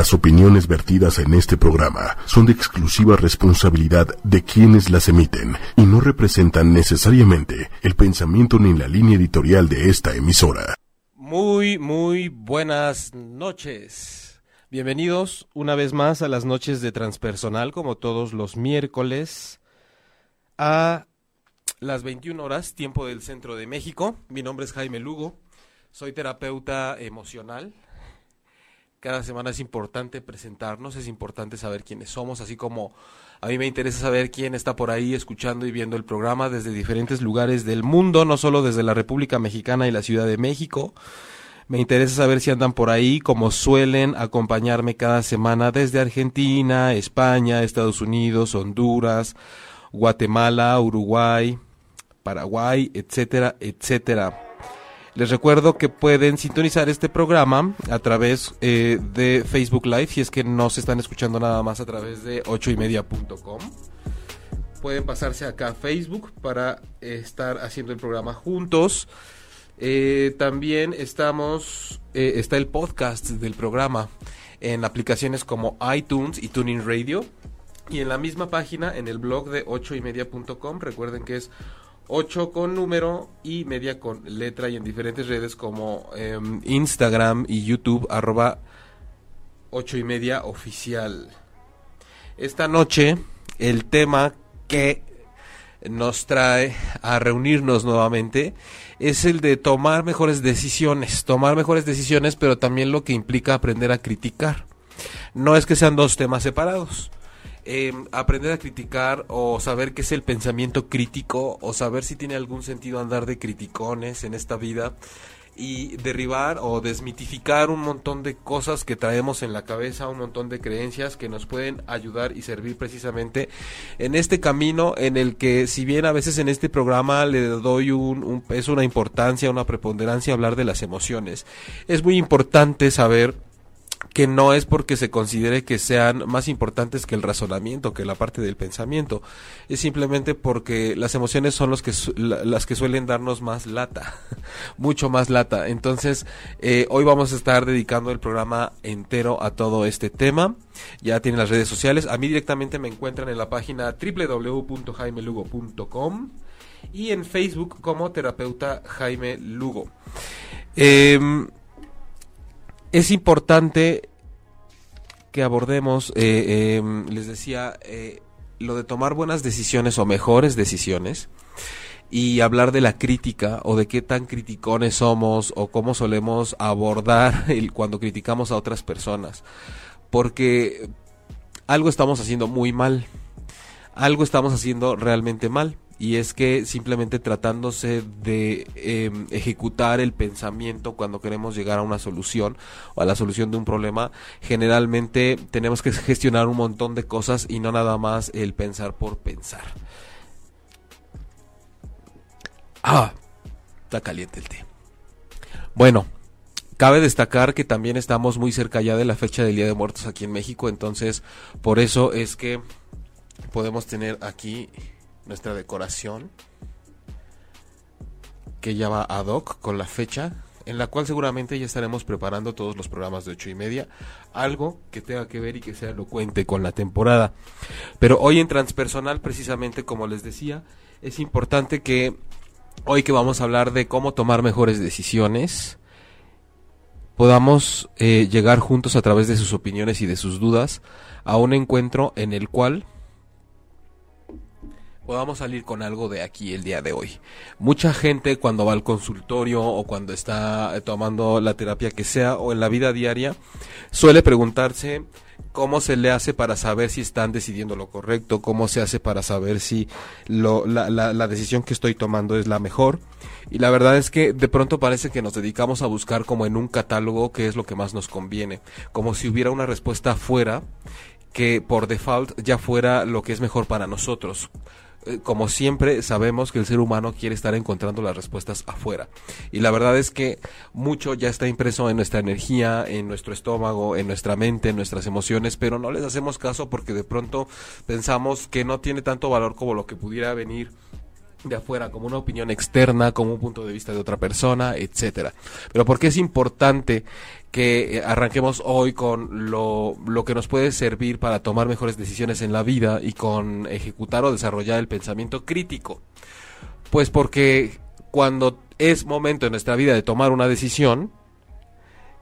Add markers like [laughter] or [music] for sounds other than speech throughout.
Las opiniones vertidas en este programa son de exclusiva responsabilidad de quienes las emiten y no representan necesariamente el pensamiento ni la línea editorial de esta emisora. Muy, muy buenas noches. Bienvenidos una vez más a las noches de transpersonal, como todos los miércoles, a las 21 horas, tiempo del centro de México. Mi nombre es Jaime Lugo, soy terapeuta emocional cada semana es importante presentarnos, es importante saber quiénes somos, así como a mí me interesa saber quién está por ahí escuchando y viendo el programa desde diferentes lugares del mundo, no solo desde la República Mexicana y la Ciudad de México. Me interesa saber si andan por ahí, como suelen acompañarme cada semana desde Argentina, España, Estados Unidos, Honduras, Guatemala, Uruguay, Paraguay, etcétera, etcétera. Les recuerdo que pueden sintonizar este programa a través eh, de Facebook Live, si es que no se están escuchando nada más a través de ochoymedia.com. Pueden pasarse acá a Facebook para estar haciendo el programa juntos. Eh, también estamos, eh, está el podcast del programa en aplicaciones como iTunes y Tuning Radio. Y en la misma página, en el blog de ochoymedia.com, recuerden que es 8 con número y media con letra y en diferentes redes como em, Instagram y YouTube arroba 8 y media oficial. Esta noche el tema que nos trae a reunirnos nuevamente es el de tomar mejores decisiones, tomar mejores decisiones pero también lo que implica aprender a criticar. No es que sean dos temas separados Em, aprender a criticar o saber qué es el pensamiento crítico o saber si tiene algún sentido andar de criticones en esta vida y derribar o desmitificar un montón de cosas que traemos en la cabeza, un montón de creencias que nos pueden ayudar y servir precisamente en este camino en el que si bien a veces en este programa le doy un, un peso, una importancia, una preponderancia hablar de las emociones, es muy importante saber que no es porque se considere que sean más importantes que el razonamiento, que la parte del pensamiento, es simplemente porque las emociones son los que las que suelen darnos más lata, [laughs] mucho más lata. Entonces, eh, hoy vamos a estar dedicando el programa entero a todo este tema. Ya tienen las redes sociales. A mí directamente me encuentran en la página www.jaimelugo.com y en Facebook como terapeuta Jaime Lugo. Eh, es importante que abordemos, eh, em, les decía, eh, lo de tomar buenas decisiones o mejores decisiones y hablar de la crítica o de qué tan criticones somos o cómo solemos abordar [laughs] cuando criticamos a otras personas. Porque algo estamos haciendo muy mal, algo estamos haciendo realmente mal y es que simplemente tratándose de em, ejecutar el pensamiento cuando queremos llegar a una solución o a la solución de un problema, generalmente tenemos que gestionar un montón de cosas y no nada más el pensar por pensar. Ah, está caliente el té. Bueno, Cabe destacar que también estamos muy cerca ya de la fecha del Día de Muertos aquí en México, entonces por eso es que podemos tener aquí nuestra decoración que ya va ad hoc con la fecha en la cual seguramente ya estaremos preparando todos los programas de ocho y media, algo que tenga que ver y que sea elocuente con la temporada. Pero hoy en transpersonal, precisamente como les decía, es importante que hoy que vamos a hablar de cómo tomar mejores decisiones, podamos eh, llegar juntos a través de sus opiniones y de sus dudas a un encuentro en el cual podamos salir con algo de aquí el día de hoy. Mucha gente cuando va al consultorio o cuando está eh, tomando la terapia que sea o en la vida diaria suele preguntarse cómo se le hace para saber si están decidiendo lo correcto, cómo se hace para saber si lo, la, la, la decisión que estoy tomando es la mejor. Y la verdad es que de pronto parece que nos dedicamos a buscar como en un catálogo qué es lo que más nos conviene, como si hubiera una respuesta afuera que por default ya fuera lo que es mejor para nosotros. Eh, como siempre sabemos que el ser humano quiere estar encontrando las respuestas afuera. Y la verdad es que mucho ya está impreso en nuestra energía, en nuestro estómago, en nuestra mente, en nuestras emociones, pero no les hacemos caso porque de pronto pensamos que no tiene tanto valor como lo que pudiera venir de afuera, como una opinión externa, como un punto de vista de otra persona, etcétera. Pero ¿por qué es importante que eh, arranquemos hoy con lo, lo que nos puede servir para tomar mejores decisiones en la vida y con ejecutar o desarrollar el pensamiento crítico? Pues porque cuando es momento en nuestra vida de tomar una decisión,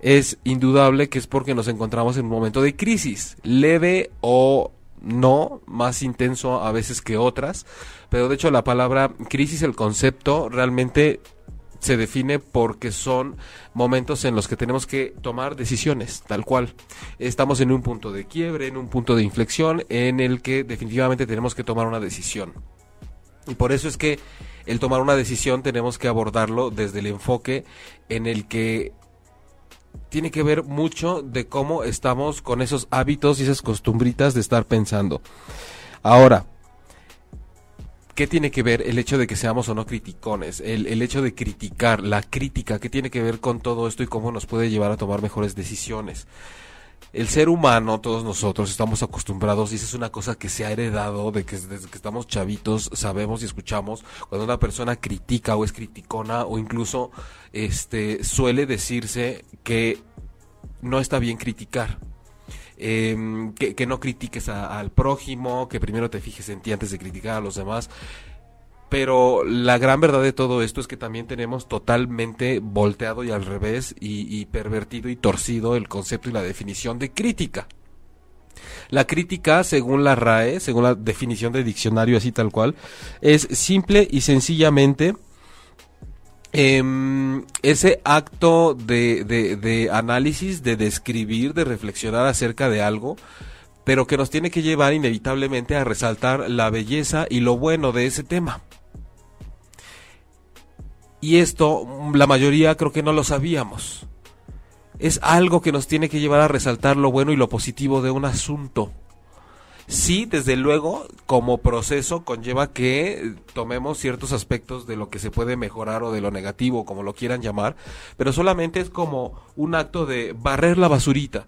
es indudable que es porque nos encontramos en un momento de crisis, leve o no, más intenso a veces que otras, pero de hecho la palabra crisis, el concepto, realmente se define porque son momentos en los que tenemos que tomar decisiones, tal cual. Estamos en un punto de quiebre, en un punto de inflexión en el que definitivamente tenemos que tomar una decisión. Y por eso es que el tomar una decisión tenemos que abordarlo desde el enfoque en el que tiene que ver mucho de cómo estamos con esos hábitos y esas costumbritas de estar pensando. Ahora, ¿qué tiene que ver el hecho de que seamos o no criticones? El, el, hecho de criticar, la crítica, ¿qué tiene que ver con todo esto y cómo nos puede llevar a tomar mejores decisiones? El ser humano, todos nosotros, estamos acostumbrados, y esa es una cosa que se ha heredado de que desde que estamos chavitos sabemos y escuchamos cuando una persona critica o es criticona o incluso este suele decirse que no está bien criticar. Em, que, no critiques al prójimo, que primero te fijes en ti antes de criticar a los demás. Pero la gran verdad de todo esto es que también tenemos totalmente volteado y al revés y, pervertido y torcido el concepto y la definición de crítica. La crítica, según la RAE, según la definición de diccionario así tal cual, es simple y sencillamente em, ese acto de, de análisis, de describir, de reflexionar acerca de algo, pero que nos tiene que llevar inevitablemente a resaltar la belleza y lo bueno de ese tema. Y esto, la mayoría creo que no lo sabíamos. Es algo que nos tiene que llevar a resaltar lo bueno y lo positivo de un asunto. Sí, desde luego, como proceso conlleva que tomemos ciertos aspectos de lo que se puede mejorar o de lo negativo, como lo quieran llamar, pero solamente es como un acto de barrer la basurita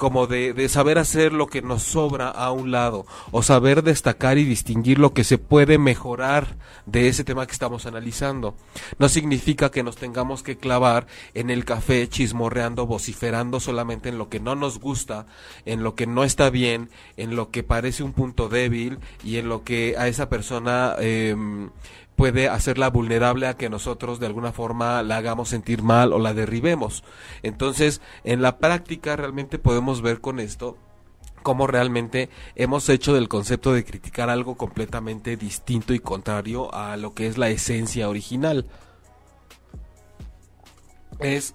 como de, de, saber hacer lo que nos sobra a un lado o saber destacar y distinguir lo que se puede mejorar de ese tema que estamos analizando. No significa que nos tengamos que clavar en el café chismorreando, vociferando solamente en lo que no nos gusta, en lo que no está bien, en lo que parece un punto débil y en lo que a esa persona eh, puede hacerla vulnerable a que nosotros de alguna forma la hagamos sentir mal o la derribemos. Entonces, en la práctica realmente podemos ver con esto cómo realmente hemos hecho del concepto de criticar algo completamente distinto y contrario a lo que es la esencia original. Es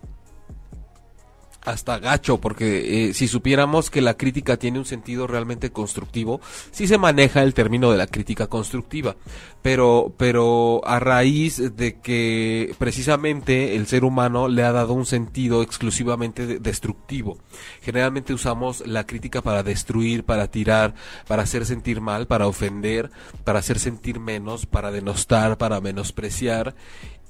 hasta gacho, porque eh, si supiéramos que la crítica tiene un sentido realmente constructivo, sí se maneja el término de la crítica constructiva, pero, pero a raíz de que precisamente el ser humano le ha dado un sentido exclusivamente destructivo. Generalmente usamos la crítica para destruir, para tirar, para hacer sentir mal, para ofender, para hacer sentir menos, para denostar, para menospreciar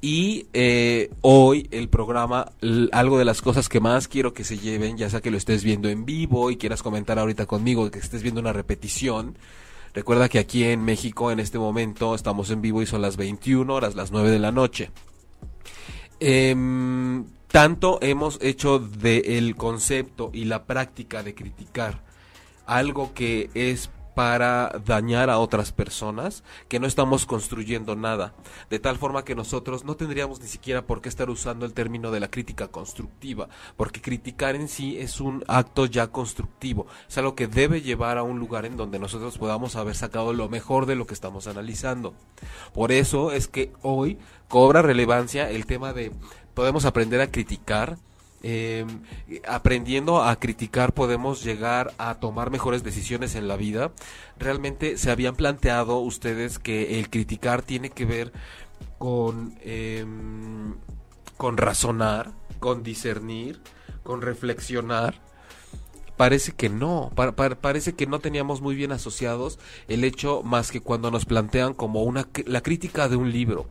y eh, hoy el programa, algo de las cosas que más quiero que se lleven, ya sea que lo estés viendo en vivo y quieras comentar ahorita conmigo, que estés viendo una repetición. Recuerda que aquí en México en este momento estamos en vivo y son las 21 horas, las 9 de la noche. Em, tanto hemos hecho del concepto y la práctica de criticar algo que es para dañar a otras personas, que no estamos construyendo nada, de tal forma que nosotros no tendríamos ni siquiera por qué estar usando el término de la crítica constructiva, porque criticar en sí es un acto ya constructivo, es algo que debe llevar a un lugar en donde nosotros podamos haber sacado lo mejor de lo que estamos analizando. Por eso es que hoy cobra relevancia el tema de podemos aprender a criticar, eh, aprendiendo a criticar podemos llegar a tomar mejores decisiones en la vida. Realmente se habían planteado ustedes que el criticar tiene que ver con, em, con razonar, con discernir, con reflexionar. Parece que no, parece que no teníamos muy bien asociados el hecho más que cuando nos plantean como una la crítica de un libro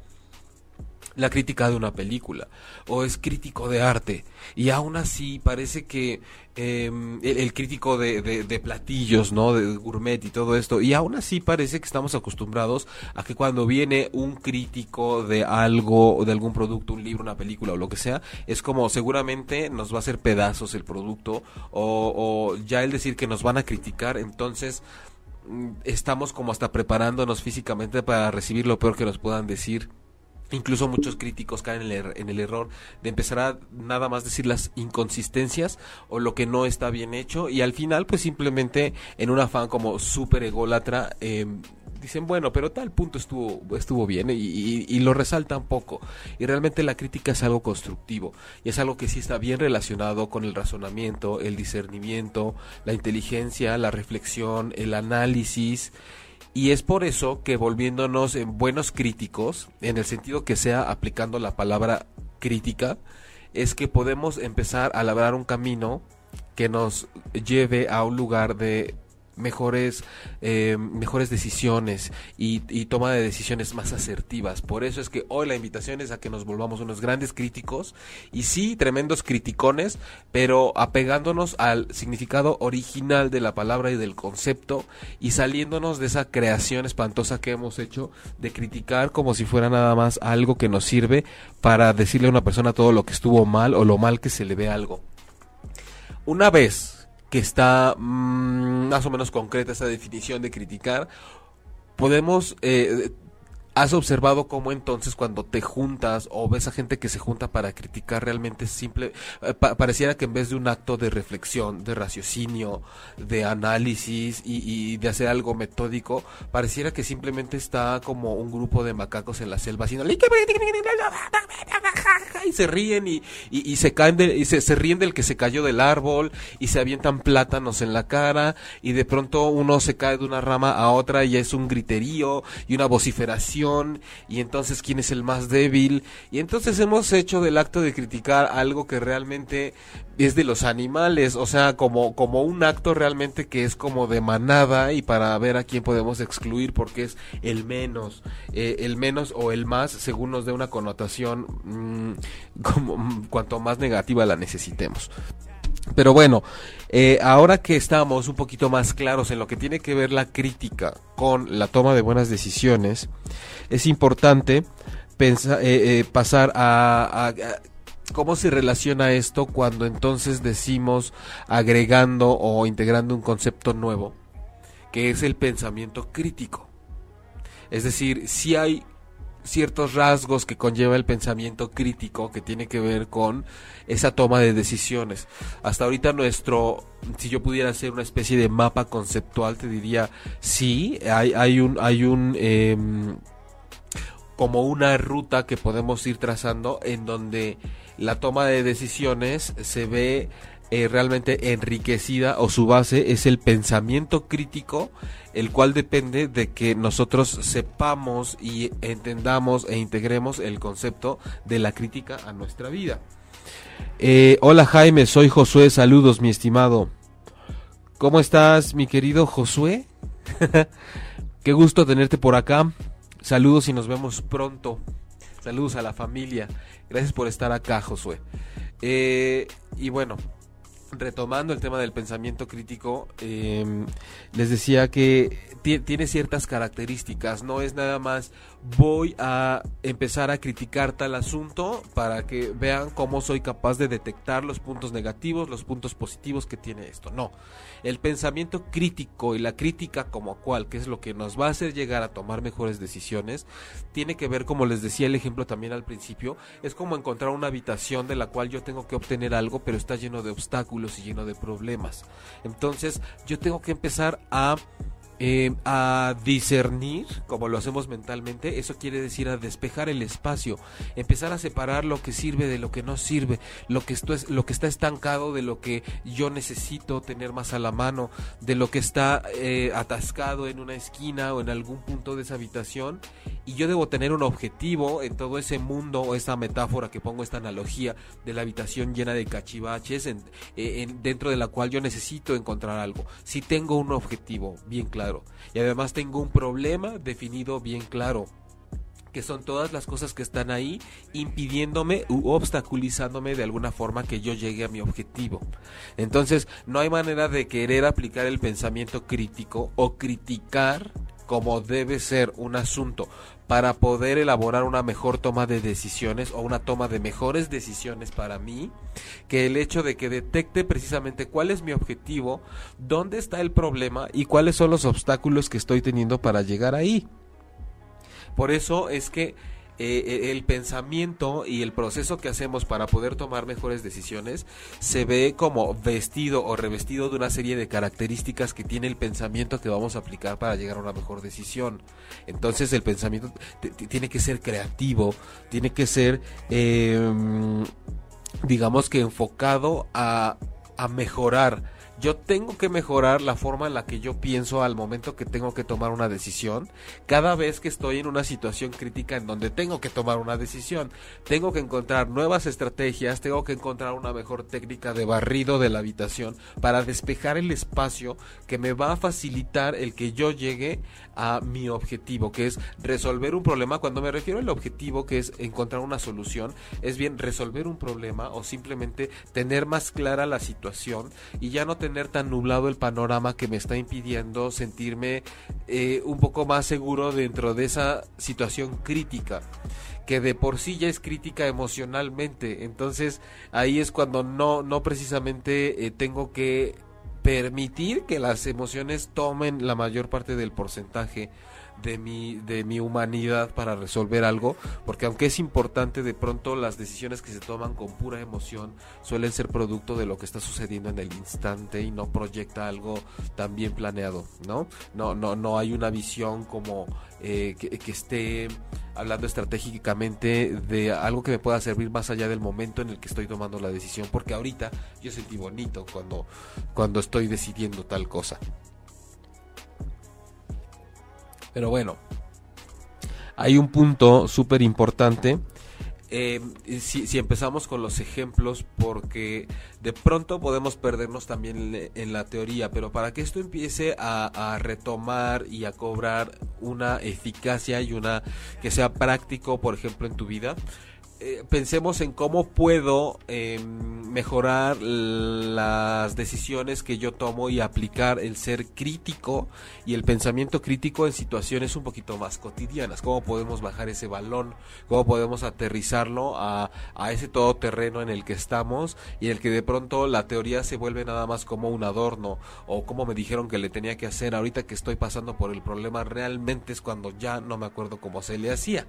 la crítica de una película o es crítico de arte y aún así parece que em, el, crítico de, de, platillos no de gourmet y todo esto y aún así parece que estamos acostumbrados a que cuando viene un crítico de algo de algún producto un libro una película o lo que sea es como seguramente nos va a hacer pedazos el producto o, o ya el decir que nos van a criticar entonces mm, estamos como hasta preparándonos físicamente para recibir lo peor que nos puedan decir Incluso muchos críticos caen en el, er, en el, error de empezar a nada más decir las inconsistencias o lo que no está bien hecho y al final pues simplemente en un afán como súper ególatra eh, dicen bueno pero tal punto estuvo estuvo bien y, y, lo resaltan poco. Y realmente la crítica es algo constructivo y es algo que sí está bien relacionado con el razonamiento el discernimiento la inteligencia la reflexión el análisis y es por eso que volviéndonos en buenos críticos, en el sentido que sea aplicando la palabra crítica, es que podemos empezar a labrar un camino que nos lleve a un lugar de mejores, eh, mejores decisiones y, toma de decisiones más asertivas. Por eso es que hoy la invitación es a que nos volvamos unos grandes críticos y sí, tremendos criticones, pero apegándonos al significado original de la palabra y del concepto y saliéndonos de esa creación espantosa que hemos hecho de criticar como si fuera nada más algo que nos sirve para decirle a una persona todo lo que estuvo mal o lo mal que se le ve algo. Una vez que está mm, más o menos concreta esa definición de criticar, podemos eh, ¿Has observado cómo entonces cuando te juntas o ves a gente que se junta para criticar realmente simple, eh, pareciera que en vez de un acto de reflexión, de raciocinio, de análisis y, de hacer algo metódico, pareciera que simplemente está como un grupo de macacos en la selva haciendo y se ríen y, y, se caen y se, se ríen del que se cayó del árbol y se avientan plátanos en la cara y de pronto uno se cae de una rama a otra y es un griterío y una vociferación y entonces quién es el más débil y entonces hemos hecho del acto de criticar algo que realmente es de los animales, o sea, como, como un acto realmente que es como de manada y para ver a quién podemos excluir porque es el menos, eh, el menos o el más según nos dé una connotación mm, como mm, cuanto más negativa la necesitemos. Pero bueno, eh, ahora que estamos un poquito más claros en lo que tiene que ver la crítica con la toma de buenas decisiones, es importante pensar, eh, eh, pasar a, cómo se relaciona esto cuando entonces decimos agregando o integrando un concepto nuevo, que es el pensamiento crítico. Es decir, si hay ciertos rasgos que conlleva el pensamiento crítico que tiene que ver con esa toma de decisiones. Hasta ahorita nuestro, si yo pudiera hacer una especie de mapa conceptual, te diría, sí, hay, hay un, hay un, em, como una ruta que podemos ir trazando en donde la toma de decisiones se ve eh, realmente enriquecida o su base es el pensamiento crítico, el cual depende de que nosotros sepamos y entendamos e integremos el concepto de la crítica a nuestra vida. Eh, hola Jaime, soy Josué, saludos mi estimado. ¿Cómo estás mi querido Josué? [laughs] Qué gusto tenerte por acá. Saludos y nos vemos pronto. Saludos a la familia. Gracias por estar acá, Josué. Eh, y bueno, retomando el tema del pensamiento crítico, em, les decía que tiene ciertas características, no es nada más voy a empezar a criticar tal asunto para que vean cómo soy capaz de detectar los puntos negativos, los puntos positivos que tiene esto. No, el pensamiento crítico y la crítica como cual, que es lo que nos va a hacer llegar a tomar mejores decisiones, tiene que ver, como les decía el ejemplo también al principio, es como encontrar una habitación de la cual yo tengo que obtener algo, pero está lleno de obstáculos y lleno de problemas. Entonces, yo tengo que empezar a eh, a discernir, como lo hacemos mentalmente, eso quiere decir a despejar el espacio, empezar a separar lo que sirve de lo que no sirve, lo que, esto es, lo que está estancado de lo que yo necesito tener más a la mano, de lo que está eh, atascado en una esquina o en algún punto de esa habitación, y yo debo tener un objetivo en todo ese mundo o esa metáfora que pongo, esta analogía de la habitación llena de cachivaches, en, eh, dentro de la cual yo necesito encontrar algo. Si tengo un objetivo bien claro, y además tengo un problema definido bien claro. que son todas las cosas que están ahí impidiéndome u obstaculizándome de alguna forma que yo llegue a mi objetivo. Entonces, no hay manera de querer aplicar el pensamiento crítico o criticar como debe ser un asunto para poder elaborar una mejor toma de decisiones o una toma de mejores decisiones para mí que el hecho de que detecte precisamente cuál es mi objetivo, dónde está el problema y cuáles son los obstáculos que estoy teniendo para llegar ahí. Por eso es que eh, eh, el pensamiento y el proceso que hacemos para poder tomar mejores decisiones se ve como vestido o revestido de una serie de características que tiene el pensamiento que vamos a aplicar para llegar a una mejor decisión. Entonces el pensamiento tiene que ser creativo, tiene que ser, em, digamos que enfocado a, a mejorar yo tengo que mejorar la forma en la que yo pienso al momento que tengo que tomar una decisión. Cada vez que estoy en una situación crítica en donde tengo que tomar una decisión, tengo que encontrar nuevas estrategias, tengo que encontrar una mejor técnica de barrido de la habitación para despejar el espacio que me va a facilitar el que yo llegue a mi objetivo, que es resolver un problema. Cuando me refiero al objetivo, que es encontrar una solución, es bien resolver un problema o simplemente tener más clara la situación y ya no tener tan nublado el panorama que me está impidiendo sentirme eh, un poco más seguro dentro de esa situación crítica que de por sí ya es crítica emocionalmente. Entonces ahí es cuando no, no precisamente eh, tengo que permitir que las emociones tomen la mayor parte del porcentaje de mi, de mi humanidad para resolver algo, porque aunque es importante, de pronto las decisiones que se toman con pura emoción suelen ser producto de lo que está sucediendo en el instante y no proyecta algo tan bien planeado, ¿no? No, no, no hay una visión como eh, que, que esté hablando estratégicamente de algo que me pueda servir más allá del momento en el que estoy tomando la decisión, porque ahorita yo sentí bonito cuando, cuando estoy decidiendo tal cosa. Pero bueno, hay un punto súper importante. Eh, si, empezamos con los ejemplos, porque de pronto podemos perdernos también en, la teoría, pero para que esto empiece a, retomar y a cobrar una eficacia y una que sea práctico, por ejemplo, en tu vida, eh, pensemos en cómo puedo em, mejorar las decisiones que yo tomo y aplicar el ser crítico y el pensamiento crítico en situaciones un poquito más cotidianas. Cómo podemos bajar ese balón, cómo podemos aterrizarlo a, a ese todoterreno en el que estamos y el que de pronto la teoría se vuelve nada más como un adorno o como me dijeron que le tenía que hacer ahorita que estoy pasando por el problema realmente es cuando ya no me acuerdo cómo se le hacía.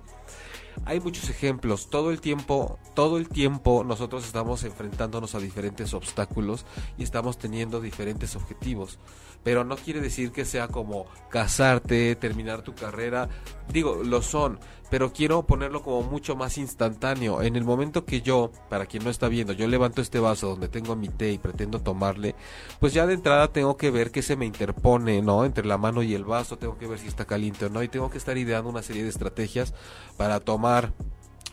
Hay muchos ejemplos, todo el tiempo, todo el tiempo nosotros estamos enfrentándonos a diferentes obstáculos y estamos teniendo diferentes objetivos pero no quiere decir que sea como casarte, terminar tu carrera. Digo, lo son, pero quiero ponerlo como mucho más instantáneo. En el momento que yo, para quien no está viendo, yo levanto este vaso donde tengo mi té y pretendo tomarle, pues ya de entrada tengo que ver qué se me interpone, ¿no? Entre la mano y el vaso, tengo que ver si está caliente o no, y tengo que estar ideando una serie de estrategias para tomar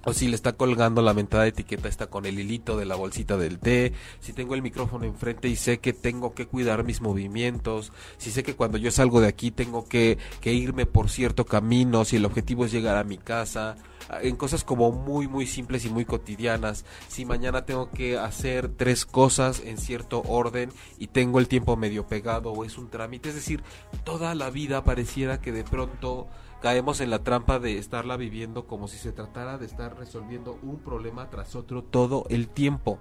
o si le está colgando la mentada etiqueta está con el hilito de la bolsita del té, si tengo el micrófono enfrente y sé que tengo que cuidar mis movimientos, si sé que cuando yo salgo de aquí tengo que, que irme por cierto camino, si el objetivo es llegar a mi casa, en cosas como muy muy simples y muy cotidianas, si mañana tengo que hacer tres cosas en cierto orden y tengo el tiempo medio pegado o es un trámite, es decir, toda la vida pareciera que de pronto caemos en la trampa de estarla viviendo como si se tratara de estar resolviendo un problema tras otro todo el tiempo.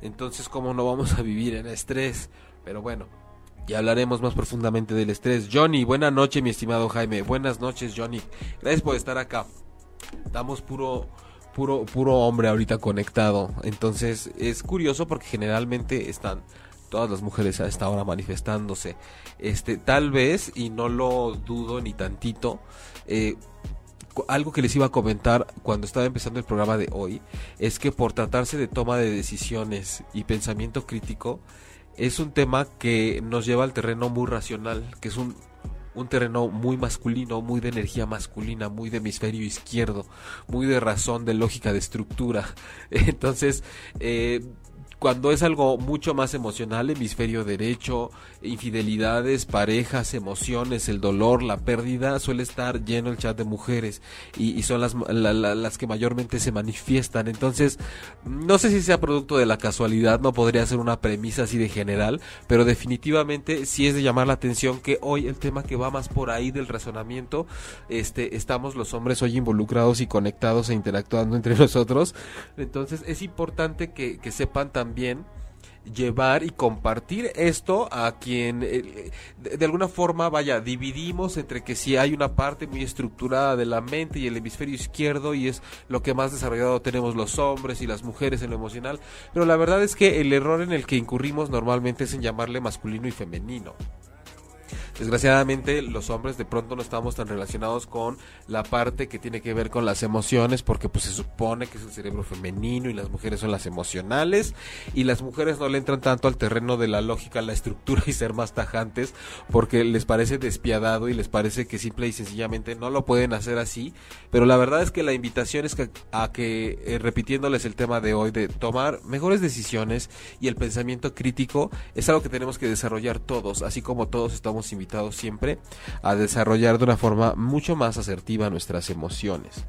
Entonces, ¿cómo no vamos a vivir en estrés? Pero bueno, ya hablaremos más profundamente del estrés. Johnny, buena noche, mi estimado Jaime. Buenas noches, Johnny. Gracias por estar acá. Estamos puro puro puro hombre ahorita conectado. Entonces, es curioso porque generalmente están todas las mujeres a esta hora manifestándose. Este, tal vez, y no lo dudo ni tantito, eh, algo que les iba a comentar cuando estaba empezando el programa de hoy es que por tratarse de toma de decisiones y pensamiento crítico, es un tema que nos lleva al terreno muy racional, que es un, un terreno muy masculino, muy de energía masculina, muy de hemisferio izquierdo, muy de razón, de lógica, de estructura. [laughs] Entonces, eh, cuando es algo mucho más emocional, hemisferio derecho, infidelidades, parejas, emociones, el dolor, la pérdida, suele estar lleno el chat de mujeres y, son las, las que mayormente se manifiestan. Entonces, no sé si sea producto de la casualidad, no podría ser una premisa así de general, pero definitivamente sí es de llamar la atención que hoy el tema que va más por ahí del razonamiento, este, estamos los hombres hoy involucrados y conectados e interactuando entre [laughs] nosotros. Entonces, es importante que, que sepan también llevar y compartir esto a quien eh, de, alguna forma vaya dividimos entre que si hay una parte muy estructurada de la mente y el hemisferio izquierdo y es lo que más desarrollado tenemos los hombres y las mujeres en lo emocional pero la verdad es que el error en el que incurrimos normalmente es en llamarle masculino y femenino Desgraciadamente los hombres de pronto no estamos tan relacionados con la parte que tiene que ver con las emociones porque pues se supone que es el cerebro femenino y las mujeres son las emocionales y las mujeres no le entran tanto al terreno de la lógica, la estructura y ser más tajantes porque les parece despiadado y les parece que simple y sencillamente no lo pueden hacer así, pero la verdad es que la invitación es a que eh, repitiéndoles el tema de hoy de tomar mejores decisiones y el pensamiento crítico es algo que tenemos que desarrollar todos, así como todos estamos invitados siempre a desarrollar de una forma mucho más asertiva nuestras emociones.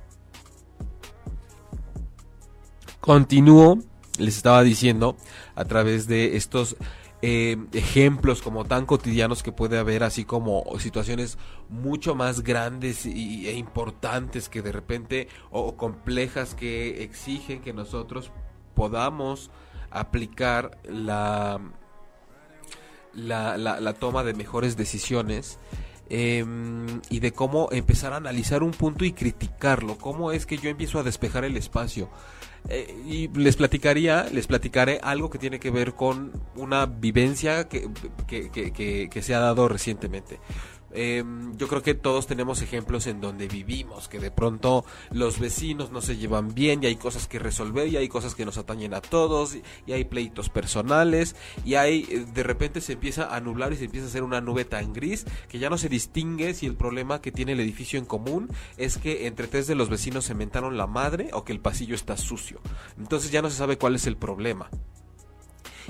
Continúo, les estaba diciendo, a través de estos eh, ejemplos como tan cotidianos que puede haber, así como situaciones mucho más grandes y, e importantes que de repente, o complejas que exigen que nosotros podamos aplicar la la, la, toma de mejores decisiones em, y de cómo empezar a analizar un punto y criticarlo, cómo es que yo empiezo a despejar el espacio. Eh, y les platicaría, les platicaré algo que tiene que ver con una vivencia que, que, que, que se ha dado recientemente. Eh, yo creo que todos tenemos ejemplos en donde vivimos, que de pronto los vecinos no se llevan bien y hay cosas que resolver y hay cosas que nos atañen a todos y hay pleitos personales y hay eh, de repente se empieza a nublar y se empieza a hacer una nube tan gris que ya no se distingue si el problema que tiene el edificio en común es que entre tres de los vecinos se mentaron la madre o que el pasillo está sucio. Entonces ya no se sabe cuál es el problema.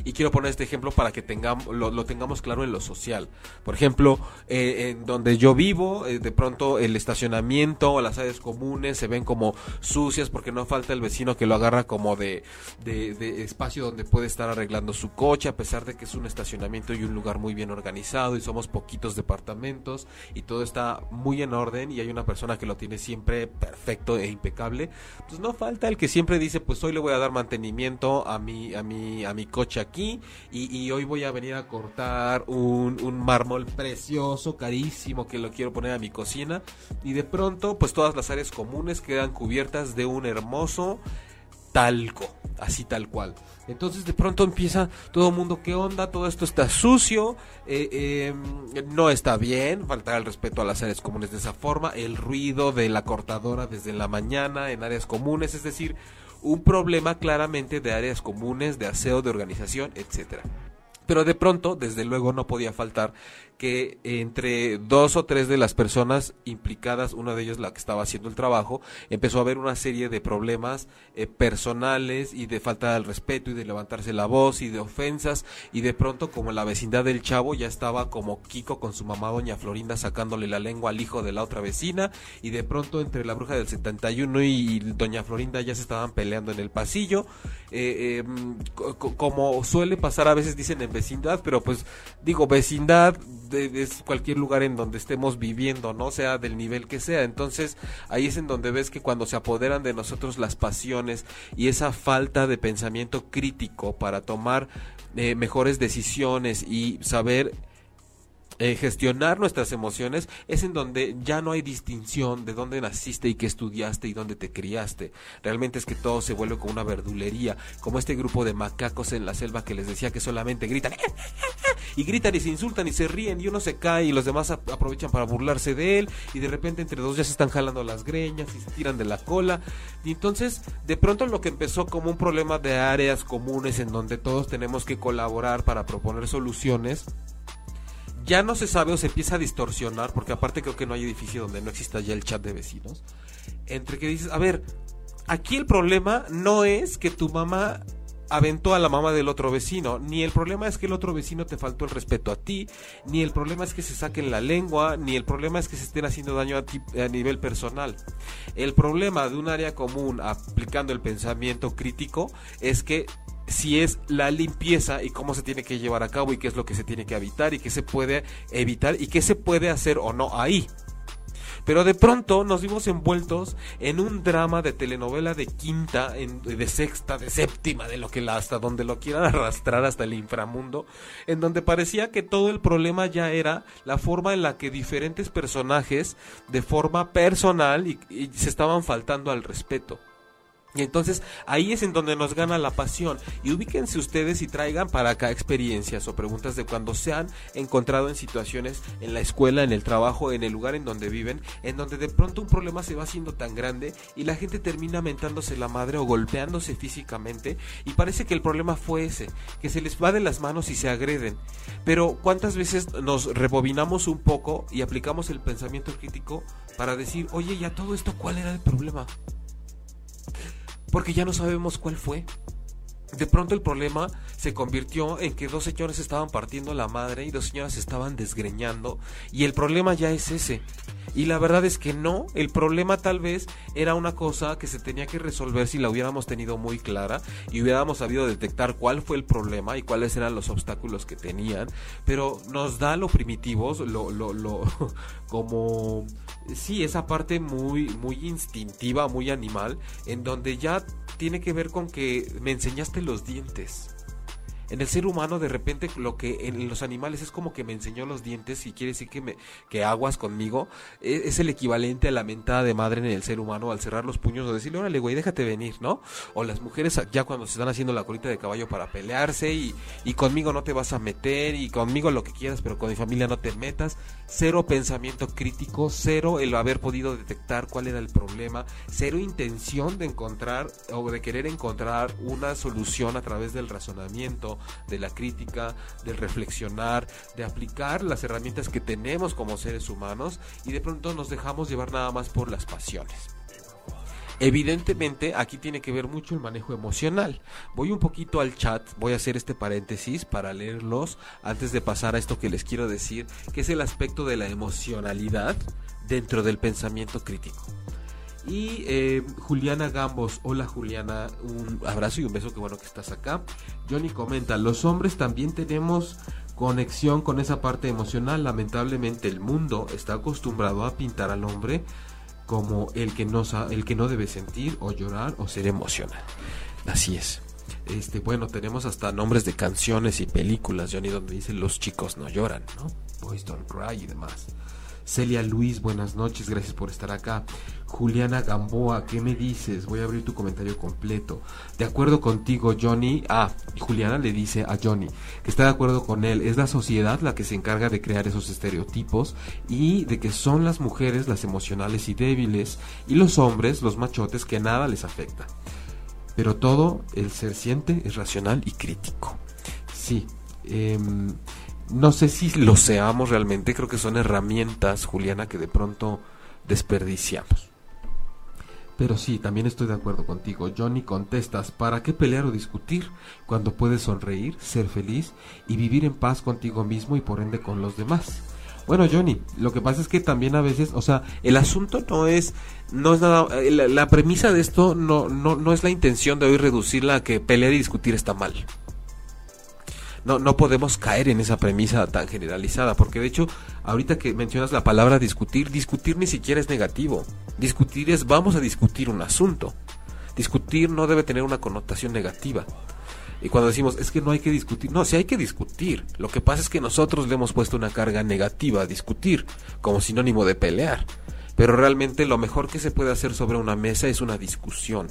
Y quiero poner este ejemplo para que tengamos, lo, tengamos claro en lo social. Por ejemplo, eh, en donde yo vivo, eh, de pronto el estacionamiento o las áreas comunes se ven como sucias porque no falta el vecino que lo agarra como de, de, espacio donde puede estar arreglando su coche, a pesar de que es un estacionamiento y un lugar muy bien organizado y somos poquitos departamentos y todo está muy en orden y hay una persona que lo tiene siempre perfecto e impecable. Pues no falta el que siempre dice, pues hoy le voy a dar mantenimiento a mi, a mi, a mi coche y, hoy voy a venir a cortar un, un, mármol precioso, carísimo, que lo quiero poner a mi cocina y de pronto pues todas las áreas comunes quedan cubiertas de un hermoso talco, así tal cual. Entonces de pronto empieza todo el mundo, ¿qué onda? Todo esto está sucio, eh, em, no está bien, faltar el respeto a las áreas comunes de esa forma, el ruido de la cortadora desde la mañana en áreas comunes, es decir, un problema claramente de áreas comunes, de aseo, de organización, etcétera. Pero de pronto, desde luego, no podía faltar que entre dos o tres de las personas implicadas, una de ellas la que estaba haciendo el trabajo, empezó a haber una serie de problemas eh, personales y de falta de respeto y de levantarse la voz y de ofensas. Y de pronto como la vecindad del chavo ya estaba como Kiko con su mamá doña Florinda sacándole la lengua al hijo de la otra vecina. Y de pronto entre la bruja del 71 y doña Florinda ya se estaban peleando en el pasillo. Eh, em, como suele pasar a veces dicen en vecindad pero pues digo vecindad es cualquier lugar en donde estemos viviendo, ¿no? Sea del nivel que sea. Entonces, ahí es en donde ves que cuando se apoderan de nosotros las pasiones y esa falta de pensamiento crítico para tomar eh, mejores decisiones y saber eh, gestionar nuestras emociones es en donde ya no hay distinción de dónde naciste y qué estudiaste y dónde te criaste. Realmente es que todo se vuelve como una verdulería, como este grupo de macacos en la selva que les decía que solamente gritan [laughs] y gritan y se insultan y se ríen y uno se cae y los demás aprovechan para burlarse de él y de repente entre dos ya se están jalando las greñas y se tiran de la cola y entonces de pronto lo que empezó como un problema de áreas comunes en donde todos tenemos que colaborar para proponer soluciones ya no se sabe o se empieza a distorsionar, porque aparte creo que no hay edificio donde no exista ya el chat de vecinos, entre que dices, a ver, aquí el problema no es que tu mamá aventó a la mamá del otro vecino. Ni el problema es que el otro vecino te faltó el respeto a ti, ni el problema es que se saquen la lengua, ni el problema es que se estén haciendo daño a ti a nivel personal. El problema de un área común aplicando el pensamiento crítico es que si es la limpieza y cómo se tiene que llevar a cabo y qué es lo que se tiene que evitar y qué se puede evitar y qué se puede hacer o no ahí. Pero de pronto nos vimos envueltos en un drama de telenovela de quinta, de sexta, de séptima, de lo que la, hasta donde lo quieran [laughs] arrastrar hasta el inframundo, en donde parecía que todo el problema ya era la forma en la que diferentes personajes, de forma personal, y se estaban faltando al respeto. Y entonces ahí es en donde nos gana la pasión. Y ubíquense ustedes y traigan para acá experiencias o preguntas de cuando se han encontrado en situaciones en la escuela, en el trabajo, en el lugar en donde viven, en donde de pronto un problema se va haciendo tan grande y la gente termina mentándose la madre o golpeándose físicamente y parece que el problema fue ese, que se les va de las manos y se agreden. Pero ¿cuántas veces nos rebobinamos un poco y aplicamos el pensamiento crítico para decir, oye, ya todo esto, ¿cuál era el problema? Porque ya no sabemos cuál fue. De pronto el problema se convirtió en que dos señores estaban partiendo la madre y dos señoras estaban desgreñando y el problema ya es ese. Y la verdad es que no, el problema tal vez era una cosa que se tenía que resolver si la hubiéramos tenido muy clara y hubiéramos sabido detectar cuál fue el problema y cuáles eran los obstáculos que tenían, pero nos da lo primitivos, lo, lo, lo [laughs] como sí, esa parte muy, muy instintiva, muy animal, en donde ya tiene que ver con que me enseñaste los dientes en el ser humano de repente lo que en los animales es como que me enseñó los dientes y quiere decir que me que aguas conmigo e, es, el equivalente a la mentada de madre en el ser humano al cerrar los puños o decirle órale güey déjate venir no o las mujeres ya cuando se están haciendo la colita de caballo para pelearse y, y conmigo no te vas a meter y conmigo lo que quieras pero con mi familia no te metas. Cero pensamiento crítico cero el haber podido detectar cuál era el problema cero intención de encontrar o de querer encontrar una solución a través del razonamiento de la crítica, del reflexionar, de aplicar las herramientas que tenemos como seres humanos y de pronto nos dejamos llevar nada más por las pasiones. Evidentemente aquí tiene que ver mucho el manejo emocional. Voy un poquito al chat, voy a hacer este paréntesis para leerlos antes de pasar a esto que les quiero decir, que es el aspecto de la emocionalidad dentro del pensamiento crítico. Y eh, Juliana Gambos, hola Juliana, un abrazo y un beso, que bueno que estás acá. Johnny comenta, los hombres también tenemos conexión con esa parte emocional. Lamentablemente el mundo está acostumbrado a pintar al hombre como el que no, el que no debe sentir o llorar o ser emocional. Así es. Este, bueno, tenemos hasta nombres de canciones y películas, Johnny, donde dicen los chicos no lloran, ¿no? Boys don't cry y demás. Celia Luis, buenas noches, gracias por estar acá. Juliana Gamboa, ¿qué me dices? Voy a abrir tu comentario completo. De acuerdo contigo, Johnny. Ah, Juliana le dice a Johnny que está de acuerdo con él. Es la sociedad la que se encarga de crear esos estereotipos y de que son las mujeres las emocionales y débiles y los hombres los machotes que nada les afecta. Pero todo el ser siente es racional y crítico. Sí. Eh, no sé si lo seamos realmente, creo que son herramientas, Juliana, que de pronto desperdiciamos. Pero sí, también estoy de acuerdo contigo. Johnny, contestas, ¿para qué pelear o discutir cuando puedes sonreír, ser feliz y vivir en paz contigo mismo y por ende con los demás? Bueno, Johnny, lo que pasa es que también a veces, o sea, el asunto no es, no es nada, eh, la, premisa de esto no, no, no es la intención de hoy reducirla a que pelear y discutir está mal no, no podemos caer en esa premisa tan generalizada, porque de hecho, ahorita que mencionas la palabra discutir, discutir ni siquiera es negativo. Discutir es vamos a discutir un asunto. Discutir no debe tener una connotación negativa. Y cuando decimos, es que no hay que discutir, no, sí hay que discutir. Lo que pasa es que nosotros le hemos puesto una carga negativa a discutir, como sinónimo de pelear. Pero realmente lo mejor que se puede hacer sobre una mesa es una discusión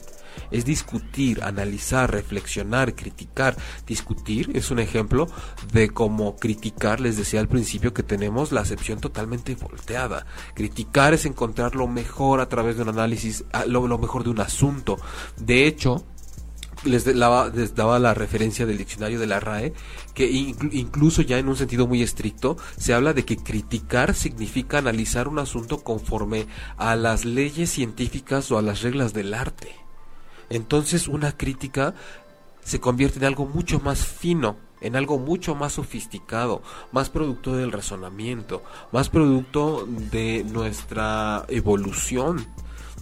es discutir, analizar, reflexionar, criticar. Discutir es un ejemplo de cómo criticar, les decía al principio que tenemos la acepción totalmente volteada. Criticar es encontrar lo mejor a través de un análisis, lo, mejor de un asunto. De hecho, les, daba, la referencia del diccionario de la RAE, que incluso ya en un sentido muy estricto, se habla de que criticar significa analizar un asunto conforme a las leyes científicas o a las reglas del arte. Entonces una crítica se convierte en algo mucho más fino, en algo mucho más sofisticado, más producto del razonamiento, más producto de nuestra evolución.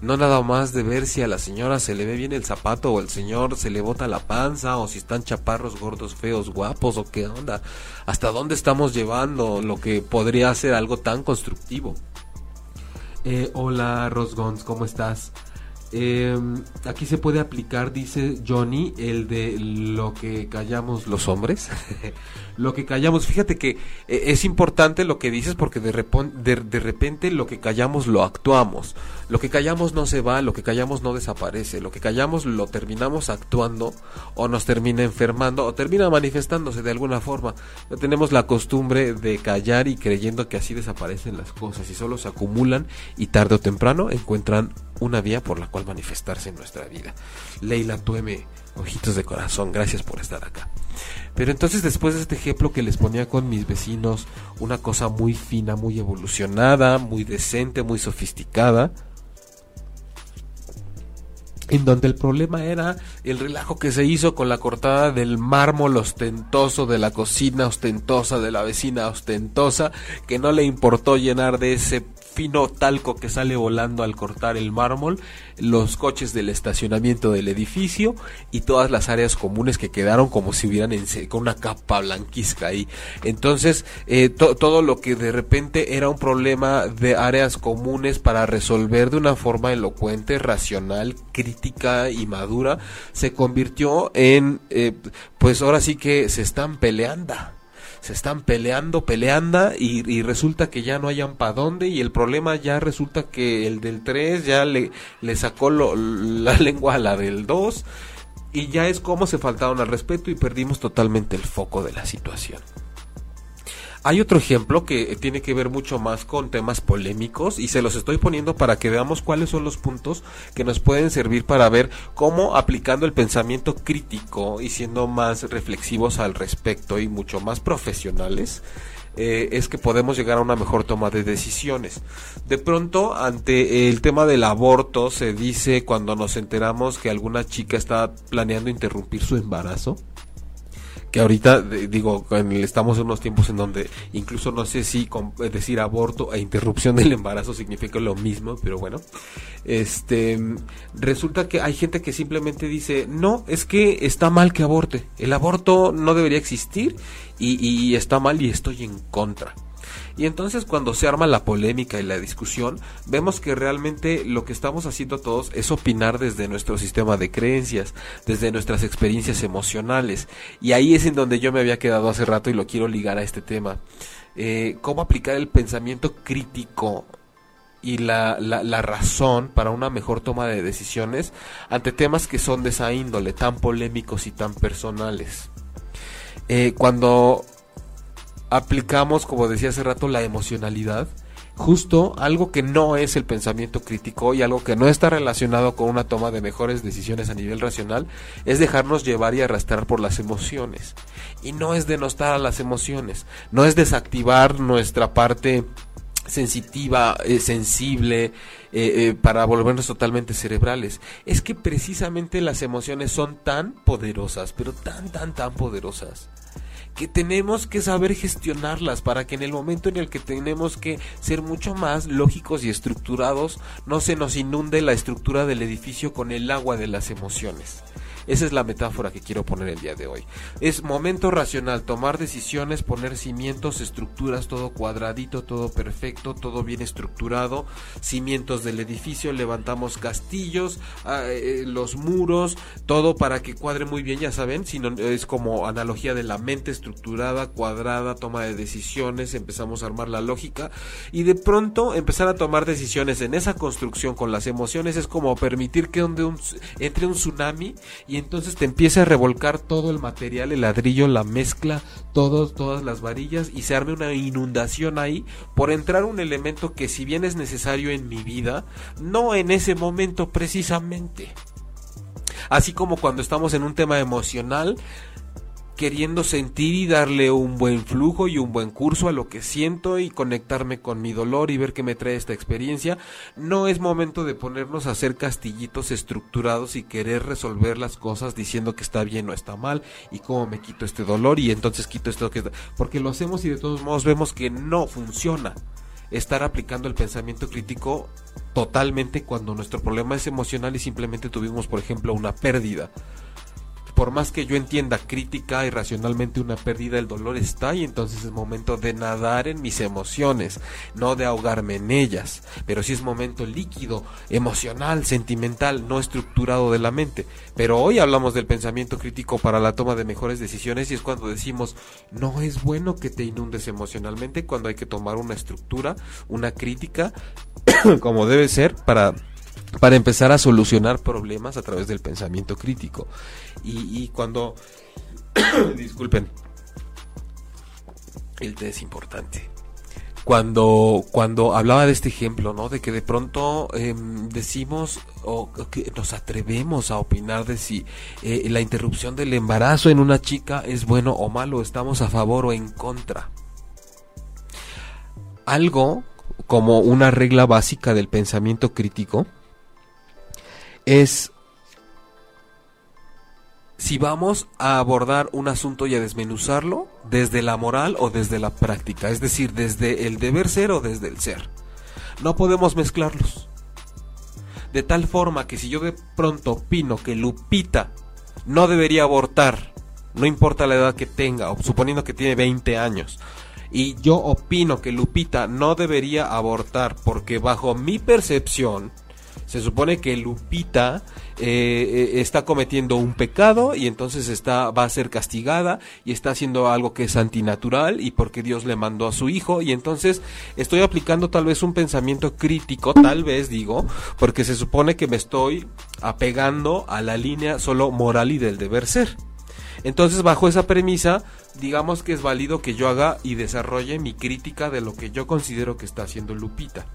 No nada más de ver si a la señora se le ve bien el zapato o el señor se le bota la panza o si están chaparros, gordos, feos, guapos o qué onda. Hasta dónde estamos llevando lo que podría ser algo tan constructivo. Eh, hola Rosgons, ¿cómo estás? Eh, aquí se puede aplicar, dice Johnny, el de lo que callamos los hombres. [laughs] lo que callamos, fíjate que eh, es importante lo que dices porque de, de, repente lo que callamos lo actuamos. Lo que callamos no se va, lo que callamos no desaparece. Lo que callamos lo terminamos actuando o nos termina enfermando o termina manifestándose de alguna forma. tenemos la costumbre de callar y creyendo que así desaparecen las cosas y solo se acumulan y tarde o temprano encuentran una vía por la cual manifestarse en nuestra vida. Leila Tueme, ojitos de corazón, gracias por estar acá. Pero entonces después de este ejemplo que les ponía con mis vecinos, una cosa muy fina, muy evolucionada, muy decente, muy sofisticada, en donde el problema era el relajo que se hizo con la cortada del mármol ostentoso de la cocina ostentosa de la vecina ostentosa, que no le importó llenar de ese fino talco que sale volando al cortar el mármol, los coches del estacionamiento del edificio y todas las áreas comunes que quedaron como si hubieran con una capa blanquizca ahí. Entonces, eh, todo lo que de repente era un problema de áreas comunes para resolver de una forma elocuente, racional, crítica y madura, se convirtió en, eh, pues ahora sí que se están peleando se están peleando, peleando y, resulta que ya no hayan para dónde y el problema ya resulta que el del 3 ya le, le sacó la [laughs] lengua a la del 2 y ya es como se faltaron al respeto y perdimos totalmente el foco de la situación. Hay otro ejemplo que tiene que ver mucho más con temas polémicos y se los estoy poniendo para que veamos cuáles son los puntos que nos pueden servir para ver cómo aplicando el pensamiento crítico y siendo más reflexivos al respecto y mucho más profesionales, eh, es que podemos llegar a una mejor toma de decisiones. De pronto, ante el tema del aborto, se dice cuando nos enteramos que alguna chica está planeando interrumpir su embarazo, que ahorita digo estamos en unos tiempos en donde incluso no sé si decir aborto e interrupción del embarazo significa lo mismo pero bueno. Este resulta que hay gente que simplemente dice no es que está mal que aborte. El aborto no debería existir y está mal y estoy en contra y entonces cuando se arma la polémica y la discusión, vemos que realmente lo que estamos haciendo todos es opinar desde nuestro sistema de creencias, desde nuestras experiencias emocionales. Y ahí es en donde yo me había quedado hace rato y lo quiero ligar a este tema. Eh, ¿Cómo aplicar el pensamiento crítico y la, la, razón para una mejor toma de decisiones ante temas que son de esa índole, tan polémicos y tan personales. Eh, cuando aplicamos, como decía hace rato, la emocionalidad, justo algo que no es el pensamiento crítico y algo que no está relacionado con una toma de mejores decisiones a nivel racional, es dejarnos llevar y arrastrar por las emociones. Y no es denostar a las emociones, no es desactivar nuestra parte sensitiva, eh, sensible, eh, eh, para volvernos totalmente cerebrales. Es que precisamente las emociones son tan poderosas, pero tan, tan, tan poderosas, que tenemos que saber gestionarlas para que en el momento en el que tenemos que ser mucho más lógicos y estructurados, no se nos inunde la estructura del edificio con el agua de las emociones. Esa es la metáfora que quiero poner el día de hoy. Es momento racional, tomar decisiones, poner cimientos, estructuras, todo cuadradito, todo perfecto, todo bien estructurado, cimientos del edificio, levantamos castillos, ah, eh, los muros, todo para que cuadre muy bien, ya saben, sino es como analogía de la mente estructurada, cuadrada, toma de decisiones, empezamos a armar la lógica y de pronto empezar a tomar decisiones en esa construcción con las emociones es como permitir que entre un tsunami y entonces te empieza a revolcar todo el material, el ladrillo, la mezcla, todos, todas las varillas y se arme una inundación ahí por entrar un elemento que si bien es necesario en mi vida, no en ese momento precisamente. Así como cuando estamos en un tema emocional, queriendo sentir y darle un buen flujo y un buen curso a lo que siento y conectarme con mi dolor y ver qué me trae esta experiencia. No es momento de ponernos a hacer castillitos estructurados y querer resolver las cosas diciendo que está bien o está mal y cómo me quito este dolor y entonces quito esto que porque lo hacemos y de todos modos vemos que no funciona estar aplicando el pensamiento crítico totalmente cuando nuestro problema es emocional y simplemente tuvimos por ejemplo una pérdida por más que yo entienda crítica y racionalmente una pérdida, el dolor está y entonces es momento de nadar en mis emociones, no de ahogarme en ellas. Pero sí es momento líquido, emocional, sentimental, no estructurado de la mente. Pero hoy hablamos del pensamiento crítico para la toma de mejores decisiones y es cuando decimos, no es bueno que te inundes emocionalmente cuando hay que tomar una estructura, una crítica, [coughs] como debe ser para para empezar a solucionar problemas a través del pensamiento crítico. Y, cuando... [coughs] disculpen. El té es importante. Cuando, cuando hablaba de este ejemplo, ¿no? De que de pronto em, decimos o que nos atrevemos a opinar de si eh, la interrupción del embarazo en una chica es bueno o malo, estamos a favor o en contra. Algo como una regla básica del pensamiento crítico es si vamos a abordar un asunto y a desmenuzarlo desde la moral o desde la práctica, es decir, desde el deber ser o desde el ser. No podemos mezclarlos. De tal forma que si yo de pronto opino que Lupita no debería abortar, no importa la edad que tenga, suponiendo que tiene 20 años, y yo opino que Lupita no debería abortar porque bajo mi percepción, se supone que Lupita eh, eh, está cometiendo un pecado y entonces está va a ser castigada y está haciendo algo que es antinatural y porque Dios le mandó a su hijo y entonces estoy aplicando tal vez un pensamiento crítico, tal vez digo, porque se supone que me estoy apegando a la línea solo moral y del deber ser. Entonces, bajo esa premisa, digamos que es válido que yo haga y desarrolle mi crítica de lo que yo considero que está haciendo Lupita.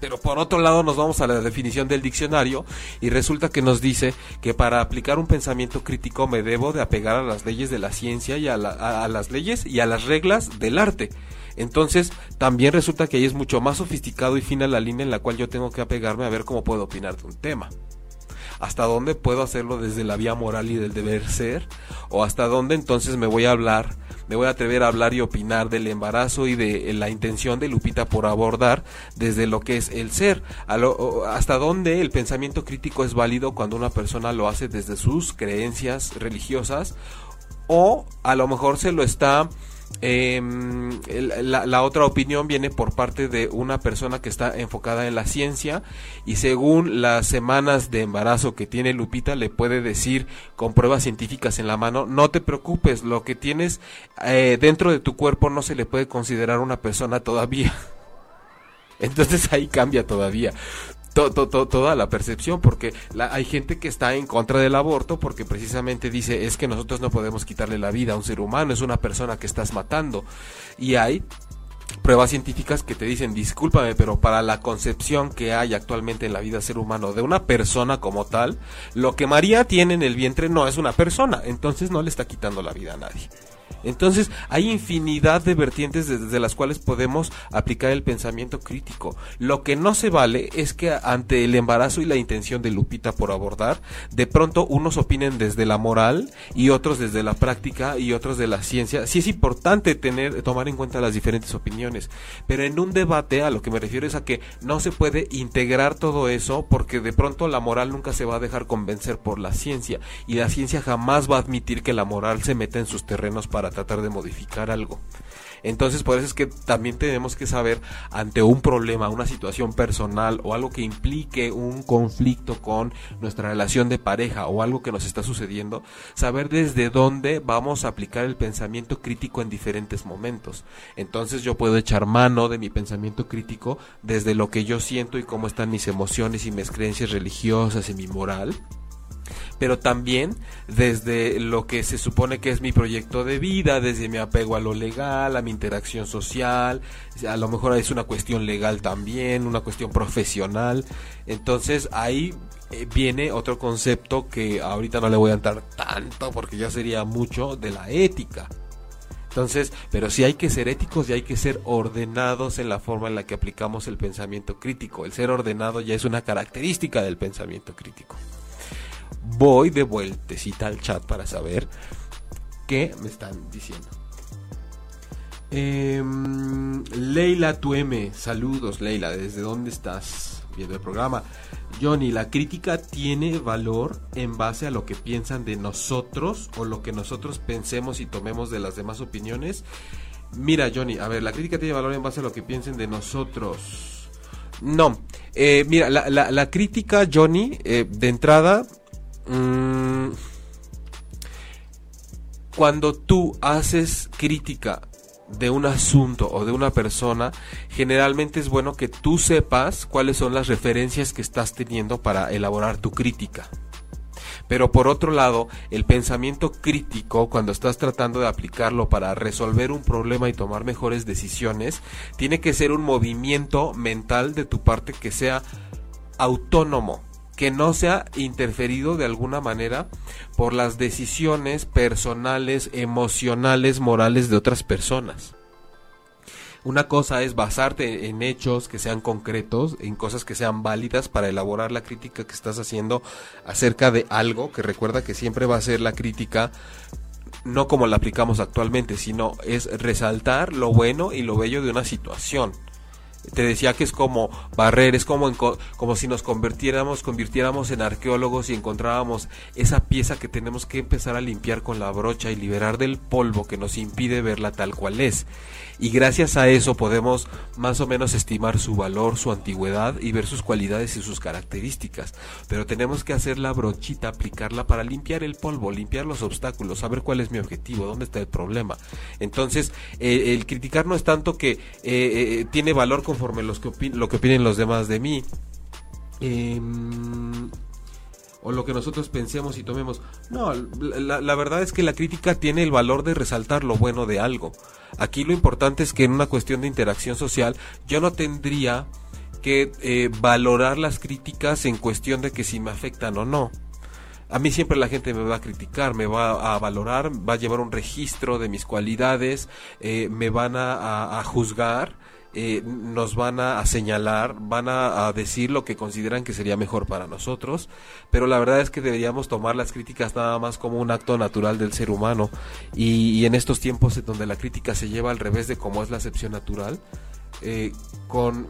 Pero por otro lado nos vamos a la definición del diccionario y resulta que nos dice que para aplicar un pensamiento crítico me debo de apegar a las leyes de la ciencia y a, las leyes y a las reglas del arte. Entonces, también resulta que ahí es mucho más sofisticado y fina la línea en la cual yo tengo que apegarme a ver cómo puedo opinar de un tema hasta dónde puedo hacerlo desde la vía moral y del deber ser, o hasta dónde entonces me voy a hablar, me voy a atrever a hablar y opinar del embarazo y de la intención de Lupita por abordar desde lo que es el ser, hasta dónde el pensamiento crítico es válido cuando una persona lo hace desde sus creencias religiosas, o a lo mejor se lo está eh, la, otra opinión viene por parte de una persona que está enfocada en la ciencia y según las semanas de embarazo que tiene Lupita le puede decir con pruebas científicas en la mano, no te preocupes, lo que tienes eh, dentro de tu cuerpo no se le puede considerar una persona todavía. [laughs] Entonces ahí cambia todavía toda la percepción, porque hay gente que está en contra del aborto porque precisamente dice es que nosotros no podemos quitarle la vida a un ser humano, es una persona que estás matando. Y hay pruebas científicas que te dicen, discúlpame, pero para la concepción que hay actualmente en la vida ser humano de una persona como tal, lo que María tiene en el vientre no es una persona, entonces no le está quitando la vida a nadie. Entonces hay infinidad de vertientes desde las cuales podemos aplicar el pensamiento crítico. Lo que no se vale es que ante el embarazo y la intención de Lupita por abordar, de pronto unos opinen desde la moral y otros desde la práctica y otros de la ciencia. Sí es importante tener, tomar en cuenta las diferentes opiniones, pero en un debate a lo que me refiero es a que no se puede integrar todo eso porque de pronto la moral nunca se va a dejar convencer por la ciencia y la ciencia jamás va a admitir que la moral se meta en sus terrenos para tratar de modificar algo. Entonces, por eso es que también tenemos que saber ante un problema, una situación personal o algo que implique un conflicto con nuestra relación de pareja o algo que nos está sucediendo, saber desde dónde vamos a aplicar el pensamiento crítico en diferentes momentos. Entonces, yo puedo echar mano de mi pensamiento crítico desde lo que yo siento y cómo están mis emociones y mis creencias religiosas y mi moral pero también desde lo que se supone que es mi proyecto de vida, desde mi apego a lo legal, a mi interacción social, a lo mejor es una cuestión legal también, una cuestión profesional. Entonces ahí eh, viene otro concepto que ahorita no le voy a entrar tanto porque ya sería mucho de la ética. Entonces, pero sí hay que ser éticos y hay que ser ordenados en la forma en la que aplicamos el pensamiento crítico. El ser ordenado ya es una característica del pensamiento crítico. Voy de vueltecita al chat para saber qué me están diciendo. Em, Leila Tueme, saludos Leila, ¿desde dónde estás viendo el programa? Johnny, la crítica tiene valor en base a lo que piensan de nosotros o lo que nosotros pensemos y tomemos de las demás opiniones. Mira, Johnny, a ver, la crítica tiene valor en base a lo que piensen de nosotros. No, eh, mira, la, crítica, Johnny, eh, de entrada, mm, cuando tú haces crítica de un asunto o de una persona, generalmente es bueno que tú sepas cuáles son las referencias que estás teniendo para elaborar tu crítica. Pero por otro lado, el pensamiento crítico, cuando estás tratando de aplicarlo para resolver un problema y tomar mejores decisiones, tiene que ser un movimiento mental de tu parte que sea autónomo, que no sea interferido de alguna manera por las decisiones personales, emocionales, morales de otras personas. Una cosa es basarte en hechos que sean concretos, en cosas que sean válidas para elaborar la crítica que estás haciendo acerca de algo, que recuerda que siempre va a ser la crítica no como la aplicamos actualmente, sino es resaltar lo bueno y lo bello de una situación te decía que es como barrer, es como, como si nos convirtiéramos, convirtiéramos en arqueólogos y encontrábamos esa pieza que tenemos que empezar a limpiar con la brocha y liberar del polvo que nos impide verla tal cual es. Y gracias a eso podemos más o menos estimar su valor, su antigüedad y ver sus cualidades y sus características. Pero tenemos que hacer la brochita, aplicarla para limpiar el polvo, limpiar los obstáculos, saber cuál es mi objetivo, dónde está el problema. Entonces, eh, el criticar no es tanto que eh, eh, tiene valor conforme los que lo que opinen los demás de mí. O lo que nosotros pensemos y tomemos. No, la, verdad es que la crítica tiene el valor de resaltar lo bueno de algo. Aquí lo importante es que en una cuestión de interacción social yo no tendría que eh, valorar las críticas en cuestión de que si me afectan o no. A mí siempre la gente me va a criticar, me va a valorar, va a llevar un registro de mis cualidades, eh, me van a juzgar eh, nos van a, señalar, van a, decir lo que consideran que sería mejor para nosotros, pero la verdad es que deberíamos tomar las críticas nada más como un acto natural del ser humano y, en estos tiempos en donde la crítica se lleva al revés de cómo es la acepción natural, eh, con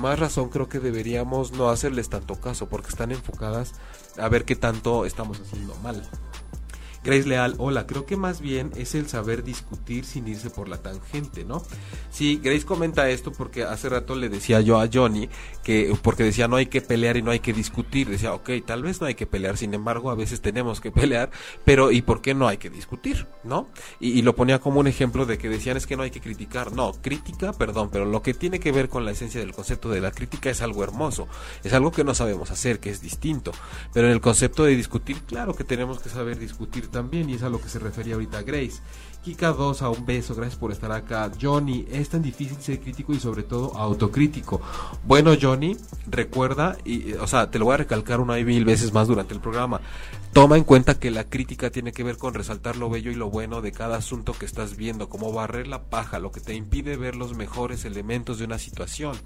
más razón creo que deberíamos no hacerles tanto caso porque están enfocadas a ver qué tanto estamos haciendo mal. Grace Leal, hola, creo que más bien es el saber discutir sin irse por la tangente, ¿no? Sí, Grace comenta esto porque hace rato le decía yo a Johnny que, porque decía no hay que pelear y no hay que discutir, decía, ok, tal vez no hay que pelear, sin embargo a veces tenemos que pelear, pero ¿y por qué no hay que discutir, ¿no? Y, y lo ponía como un ejemplo de que decían es que no hay que criticar, no, crítica, perdón, pero lo que tiene que ver con la esencia del concepto de la crítica es algo hermoso, es algo que no sabemos hacer, que es distinto, pero en el concepto de discutir, claro que tenemos que saber discutir también y es a lo que se refería ahorita Grace. Kika 2 a un beso, gracias por estar acá. Johnny, es tan difícil ser crítico y sobre todo autocrítico. Bueno, Johnny, recuerda, y, o sea, te lo voy a recalcar una y mil veces más durante el programa. Toma en cuenta que la crítica tiene que ver con resaltar lo bello y lo bueno de cada asunto que estás viendo, como barrer la paja, lo que te impide ver los mejores elementos de una situación.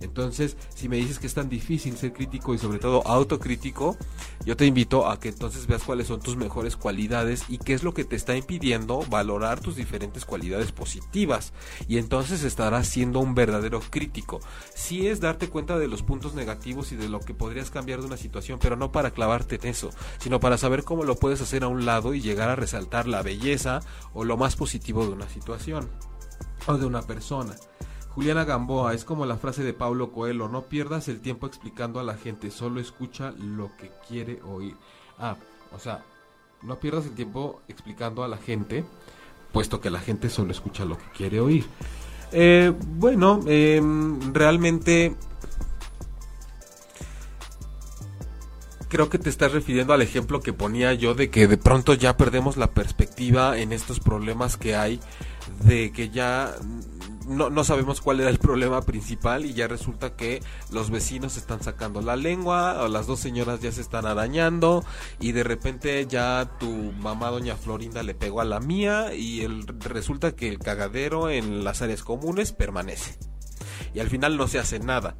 Entonces, si me dices que es tan difícil ser crítico y sobre todo autocrítico, yo te invito a que entonces veas cuáles son tus mejores cualidades y qué es lo que te está impidiendo valorar tus diferentes cualidades positivas. Y entonces estarás siendo un verdadero crítico. Si es darte cuenta de los puntos negativos y de lo que podrías cambiar de una situación, pero no para clavarte en eso, sino para saber cómo lo puedes hacer a un lado y llegar a resaltar la belleza o lo más positivo de una situación o de una persona. Juliana Gamboa, es como la frase de Pablo Coelho, no pierdas el tiempo explicando a la gente, solo escucha lo que quiere oír. Ah, o sea, no pierdas el tiempo explicando a la gente, puesto que la gente solo escucha lo que quiere oír. Eh, bueno, em, realmente creo que te estás refiriendo al ejemplo que ponía yo de que de pronto ya perdemos la perspectiva en estos problemas que hay, de que ya no, no sabemos cuál era el problema principal y ya resulta que los vecinos están sacando la lengua, o las dos señoras ya se están arañando y de repente ya tu mamá doña Florinda le pegó a la mía y el, resulta que el cagadero en las áreas comunes permanece. Y al final no se hace nada.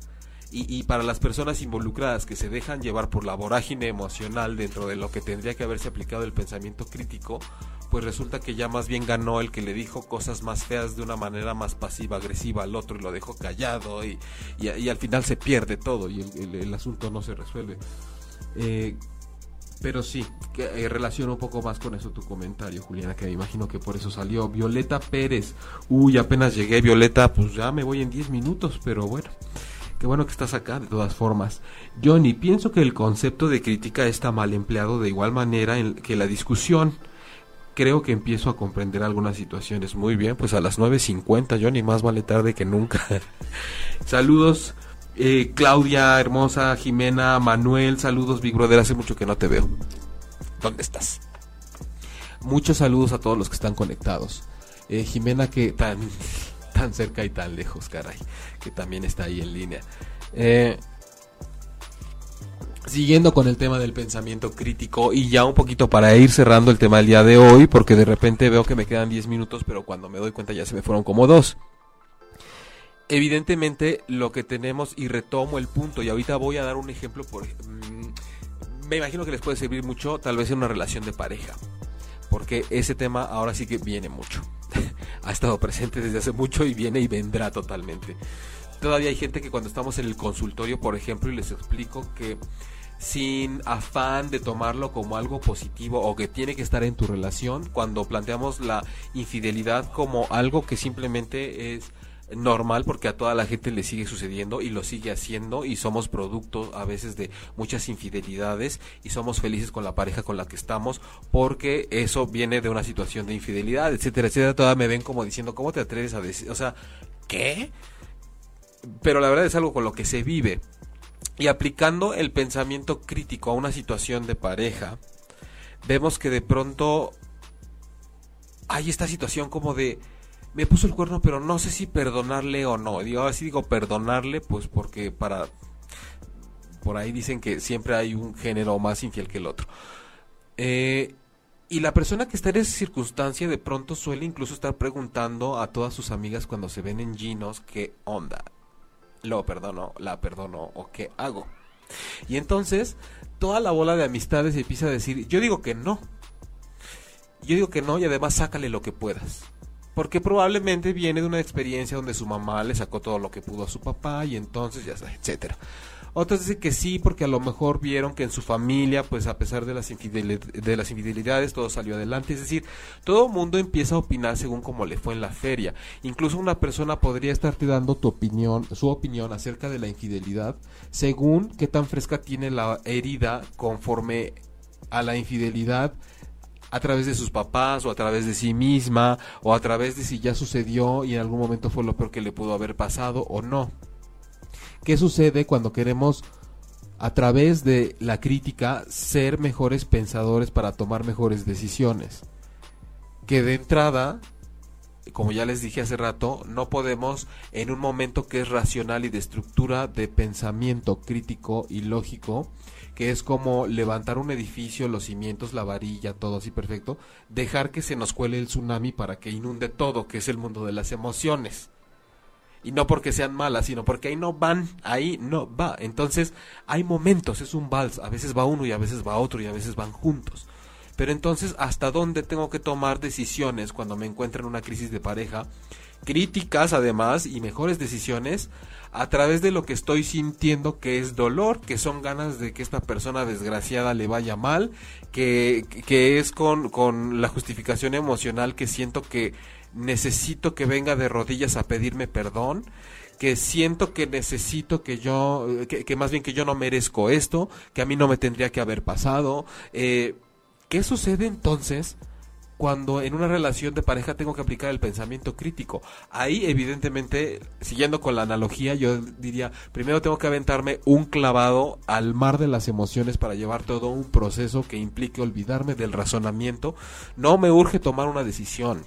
Y, y, para las personas involucradas que se dejan llevar por la vorágine emocional dentro de lo que tendría que haberse aplicado el pensamiento crítico, pues resulta que ya más bien ganó el que le dijo cosas más feas de una manera más pasiva-agresiva al otro y lo dejó callado y, y, al final se pierde todo y el, asunto no se resuelve. Eh, pero sí, que, eh, relaciono un poco más con eso tu comentario, Juliana, que me imagino que por eso salió. Violeta Pérez. Uy, apenas llegué, Violeta, pues ya me voy en 10 minutos, pero bueno. Qué bueno que estás acá, de todas formas. Johnny, pienso que el concepto de crítica está mal empleado de igual manera que la discusión creo que empiezo a comprender algunas situaciones. Muy bien, pues a las 9.50, Johnny, más vale tarde que nunca. [laughs] saludos, eh, Claudia, hermosa, Jimena, Manuel, saludos, Big Brother, hace mucho que no te veo. ¿Dónde estás? Muchos saludos a todos los que están conectados. Eh, Jimena, que tan, tan cerca y tan lejos, caray, que también está ahí en línea. Eh, siguiendo con el tema del pensamiento crítico y ya un poquito para ir cerrando el tema del día de hoy, porque de repente veo que me quedan 10 minutos, pero cuando me doy cuenta ya se me fueron como dos. Evidentemente lo que tenemos, y retomo el punto, y ahorita voy a dar un ejemplo, por, mm, me imagino que les puede servir mucho, tal vez en una relación de pareja, porque ese tema ahora sí que viene mucho. [laughs] ha estado presente desde hace mucho y viene y vendrá totalmente. Todavía hay gente que cuando estamos en el consultorio, por ejemplo, y les explico que sin afán de tomarlo como algo positivo o que tiene que estar en tu relación cuando planteamos la infidelidad como algo que simplemente es normal porque a toda la gente le sigue sucediendo y lo sigue haciendo y somos producto a veces de muchas infidelidades y somos felices con la pareja con la que estamos porque eso viene de una situación de infidelidad, etcétera, etcétera. Todas me ven como diciendo, ¿cómo te atreves a decir? O sea, ¿qué? Pero la verdad es algo con lo que se vive. Y aplicando el pensamiento crítico a una situación de pareja, vemos que de pronto hay esta situación como de me puso el cuerno, pero no sé si perdonarle o no. Digo, así digo perdonarle, pues porque para por ahí dicen que siempre hay un género más infiel que el otro. Eh, y la persona que está en esa circunstancia de pronto suele incluso estar preguntando a todas sus amigas cuando se ven en Ginos qué onda lo perdono, la perdono o qué hago. Y entonces toda la bola de amistades empieza a decir, yo digo que no. Yo digo que no y además sácale lo que puedas. Porque probablemente viene de una experiencia donde su mamá le sacó todo lo que pudo a su papá y entonces ya está, etcétera. Otros dicen que sí, porque a lo mejor vieron que en su familia, pues a pesar de las, de las infidelidades, todo salió adelante. Es decir, todo mundo empieza a opinar según como le fue en la feria. Incluso una persona podría estarte dando tu opinión, su opinión acerca de la infidelidad, según qué tan fresca tiene la herida conforme a la infidelidad a través de sus papás o a través de sí misma o a través de si ya sucedió y en algún momento fue lo peor que le pudo haber pasado o no. ¿Qué sucede cuando queremos a través de la crítica ser mejores pensadores para tomar mejores decisiones? Que de entrada, como ya les dije hace rato, no podemos en un momento que es racional y de estructura de pensamiento crítico y lógico, que es como levantar un edificio, los cimientos, la varilla, todo así perfecto, dejar que se nos cuele el tsunami para que inunde todo, que es el mundo de las emociones. Y no porque sean malas, sino porque ahí no van, ahí no va. Entonces hay momentos, es un vals, a veces va uno y a veces va otro y a veces van juntos. Pero entonces, ¿hasta dónde tengo que tomar decisiones cuando me encuentro en una crisis de pareja? Críticas además y mejores decisiones a través de lo que estoy sintiendo que es dolor, que son ganas de que esta persona desgraciada le vaya mal, que, que es con, con la justificación emocional que siento que necesito que venga de rodillas a pedirme perdón, que siento que necesito que yo, que, más bien que yo no merezco esto, que a mí no me tendría que haber pasado. Eh, ¿Qué sucede entonces? Cuando en una relación de pareja tengo que aplicar el pensamiento crítico. Ahí, evidentemente, siguiendo con la analogía, yo diría, primero tengo que aventarme un clavado al mar de las emociones para llevar todo un proceso que implique olvidarme del razonamiento. No me urge tomar una decisión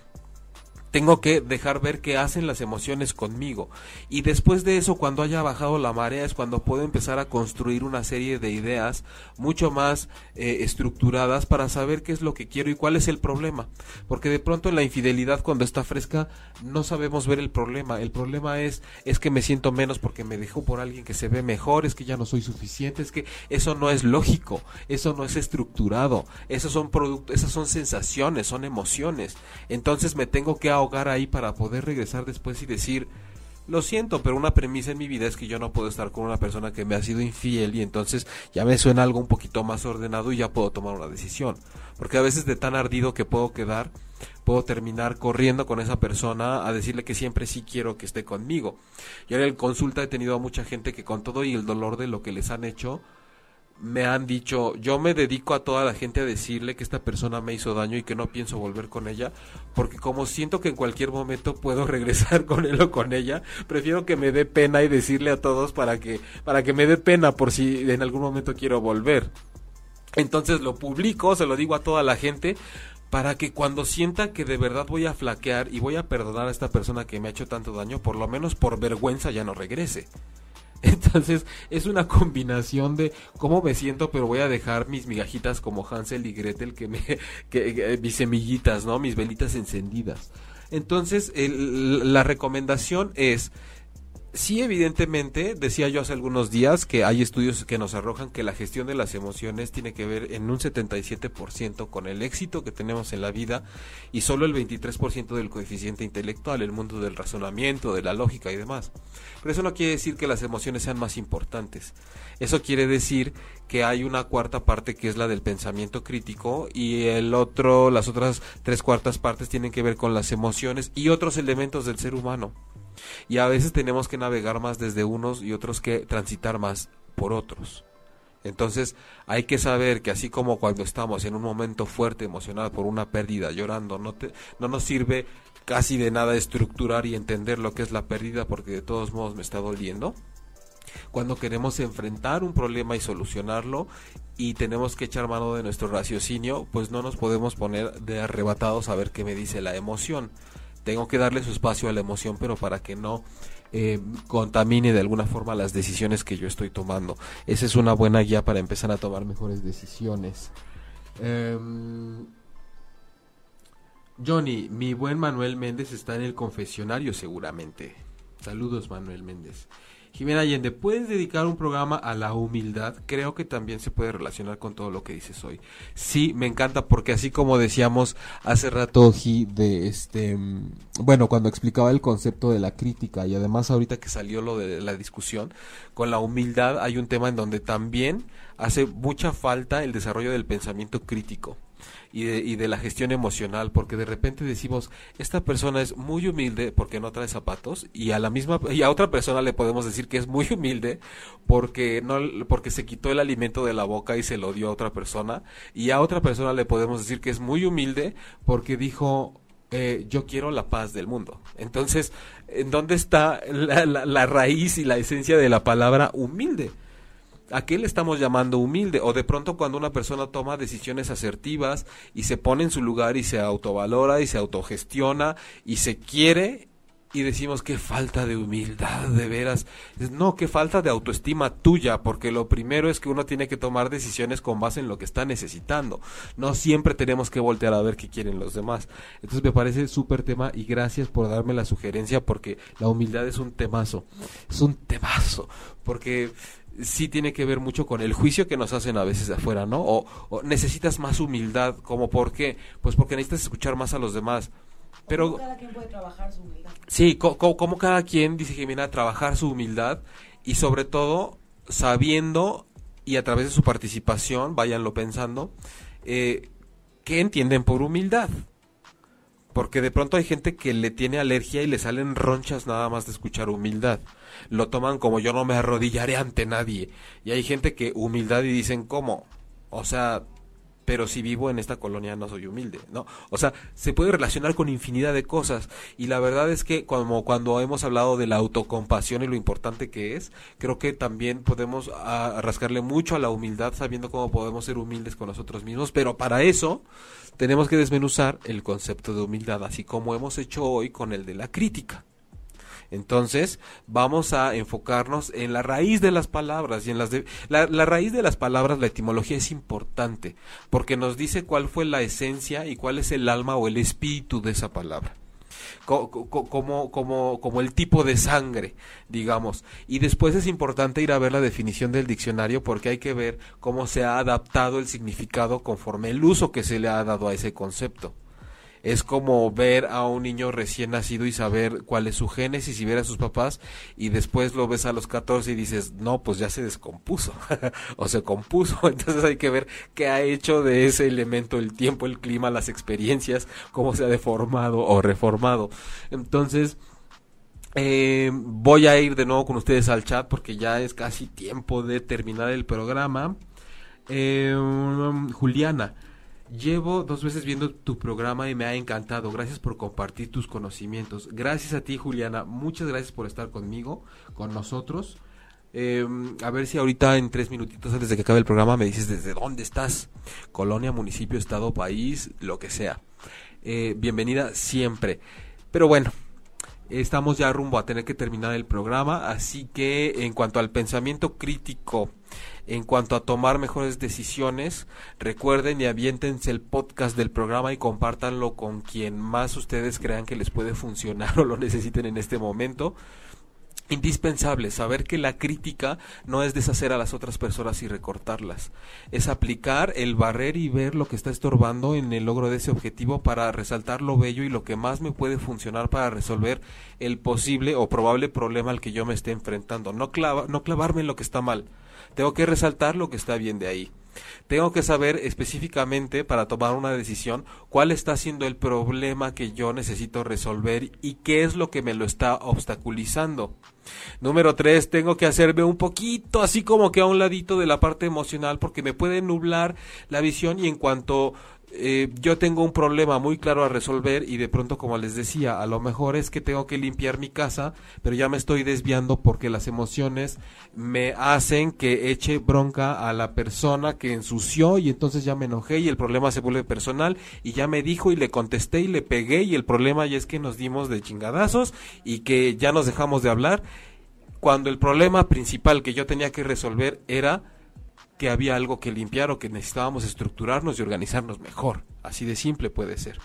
tengo que dejar ver qué hacen las emociones conmigo. Y después de eso, cuando haya bajado la marea, es cuando puedo empezar a construir una serie de ideas mucho más eh, estructuradas para saber qué es lo que quiero y cuál es el problema. Porque de pronto en la infidelidad, cuando está fresca, no sabemos ver el problema. El problema es, es que me siento menos porque me dejó por alguien que se ve mejor, es que ya no soy suficiente, es que eso no es lógico, eso no es estructurado, esos son productos, esas son sensaciones, son emociones. Entonces me tengo que ahogar ahí para poder regresar después y decir, lo siento, pero una premisa en mi vida es que yo no puedo estar con una persona que me ha sido infiel y entonces ya me suena algo un poquito más ordenado y ya puedo tomar una decisión. Porque a veces de tan ardido que puedo quedar, puedo terminar corriendo con esa persona a decirle que siempre sí quiero que esté conmigo. Y en consulta he tenido a mucha gente que con todo y el dolor de lo que les han hecho, me han dicho, yo me dedico a toda la gente a decirle que esta persona me hizo daño y que no pienso volver con ella, porque como siento que en cualquier momento [laughs] puedo regresar con él o con ella, prefiero que me dé pena y decirle a todos para que para que me dé pena por si en algún momento quiero volver. Entonces lo publico, se lo digo a toda la gente para que cuando sienta que de verdad voy a flaquear y voy a perdonar a esta persona que me ha hecho tanto daño, por lo menos por vergüenza ya no regrese. Entonces es una combinación de cómo me siento, pero voy a dejar mis migajitas como Hansel y Gretel, que me, [laughs] que, mis semillitas, ¿no? Mis velitas encendidas. Entonces la recomendación es Sí, evidentemente, decía yo hace algunos días que hay estudios que nos arrojan que la gestión de las emociones tiene que ver en un 77% con el éxito que tenemos en la vida y solo el 23% del coeficiente intelectual, el mundo del razonamiento, de la lógica y demás. Pero eso no quiere decir que las emociones sean más importantes. Eso quiere decir que hay una cuarta parte que es la del pensamiento crítico y el otro, las otras tres cuartas partes tienen que ver con las emociones y otros elementos del ser humano. Y a veces tenemos que navegar más desde unos y otros que transitar más por otros. Entonces hay que saber que así como cuando estamos en un momento fuerte emocional por una pérdida, llorando, no, te, no nos sirve casi de nada estructurar y entender lo que es la pérdida porque de todos modos me está doliendo. Cuando queremos enfrentar un problema y solucionarlo y tenemos que echar mano de nuestro raciocinio, pues no nos podemos poner de arrebatados a ver qué me dice la emoción tengo que darle su espacio a la emoción, pero para que no eh, contamine de alguna forma las decisiones que yo estoy tomando. Esa es una buena guía para empezar a tomar mejores decisiones. Em, Johnny, mi buen Manuel Méndez está en el confesionario seguramente. Saludos Manuel Méndez. Jimena Allende, ¿puedes dedicar un programa a la humildad? Creo que también se puede relacionar con todo lo que dices hoy. Sí, me encanta porque así como decíamos hace rato, de este, mm, bueno, cuando explicaba el concepto de la crítica y además ahorita que salió lo de la discusión, con la humildad hay un tema en donde también hace mucha falta el desarrollo del pensamiento crítico y de, y de la gestión emocional, porque de repente decimos, esta persona es muy humilde porque no trae zapatos y a la misma y a otra persona le podemos decir que es muy humilde porque no porque se quitó el alimento de la boca y se lo dio a otra persona y a otra persona le podemos decir que es muy humilde porque dijo eh, yo quiero la paz del mundo. Entonces, ¿en dónde está la, la raíz y la esencia de la palabra humilde? ¿A qué le estamos llamando humilde? O de pronto cuando una persona toma decisiones asertivas y se pone en su lugar y se autovalora y se autogestiona y se quiere y decimos qué falta de humildad, de veras. No, qué falta de autoestima tuya, porque lo primero es que uno tiene que tomar decisiones con base en lo que está necesitando. No siempre tenemos que voltear a ver qué quieren los demás. Entonces me parece súper tema y gracias por darme la sugerencia porque la humildad es un temazo. Es un temazo. Porque sí tiene que ver mucho con el juicio que nos hacen a veces de afuera, ¿no? O, necesitas más humildad, como por qué? Pues porque necesitas escuchar más a los demás. Pero cada quien puede trabajar su humildad. Sí, como cada quien dice Jimena trabajar su humildad y sobre todo sabiendo y a través de su participación, váyanlo pensando, eh, ¿qué entienden por humildad? Porque de pronto hay gente que le tiene alergia y le salen ronchas nada más de escuchar humildad. Lo toman como yo no me arrodillaré ante nadie. Y hay gente que humildad y dicen, ¿cómo? O sea, pero si vivo en esta colonia no soy humilde, ¿no? O sea, se puede relacionar con infinidad de cosas y la verdad es que como cuando hemos hablado de la autocompasión y lo importante que es, creo que también podemos ah, rascarle mucho a la humildad sabiendo cómo podemos ser humildes con nosotros mismos, pero para eso tenemos que desmenuzar el concepto de humildad, así como hemos hecho hoy con el de la crítica. Entonces, vamos a enfocarnos en la raíz de las palabras y en las de, la, la, raíz de las palabras, la etimología es importante, porque nos dice cuál fue la esencia y cuál es el alma o el espíritu de esa palabra. Como, como, como el tipo de sangre, digamos. Y después es importante ir a ver la definición del diccionario porque hay que ver cómo se ha adaptado el significado conforme el uso que se le ha dado a ese concepto es como ver a un niño recién nacido y saber cuál es su génesis y ver a sus papás y después lo ves a los 14 y dices, no, pues ya se descompuso [laughs] o se compuso. [laughs] Entonces hay que ver qué ha hecho de ese elemento el tiempo, el clima, las experiencias, cómo se ha deformado o reformado. Entonces, eh, voy a ir de nuevo con ustedes al chat porque ya es casi tiempo de terminar el programa. Eh, Juliana. Llevo dos veces viendo tu programa y me ha encantado. Gracias por compartir tus conocimientos. Gracias a ti, Juliana. Muchas gracias por estar conmigo, con nosotros. Eh, a ver si ahorita en tres minutitos antes de que acabe el programa me dices desde dónde estás. Colonia, municipio, estado, país, lo que sea. Eh, bienvenida siempre. Pero bueno, estamos ya rumbo a tener que terminar el programa. Así que en cuanto al pensamiento crítico en cuanto a tomar mejores decisiones, recuerden y aviéntense el podcast del programa y compártanlo con quien más ustedes crean que les puede funcionar [laughs] o lo necesiten en este momento indispensable saber que la crítica no es deshacer a las otras personas y recortarlas, es aplicar el barrer y ver lo que está estorbando en el logro de ese objetivo para resaltar lo bello y lo que más me puede funcionar para resolver el posible o probable problema al que yo me esté enfrentando, no, clava, no clavarme en lo que está mal, tengo que resaltar lo que está bien de ahí. Tengo que saber específicamente para tomar una decisión cuál está siendo el problema que yo necesito resolver y qué es lo que me lo está obstaculizando. Número tres, tengo que hacerme un poquito así como que a un ladito de la parte emocional porque me puede nublar la visión y en cuanto eh, yo tengo un problema muy claro a resolver y de pronto, como les decía, a lo mejor es que tengo que limpiar mi casa, pero ya me estoy desviando porque las emociones me hacen que eche bronca a la persona que ensució y entonces ya me enojé y el problema se vuelve personal y ya me dijo y le contesté y le pegué y el problema ya es que nos dimos de chingadazos y que ya nos dejamos de hablar. Cuando el problema principal que yo tenía que resolver era que había algo que limpiar o que necesitábamos estructurarnos y organizarnos mejor. Así de simple puede ser.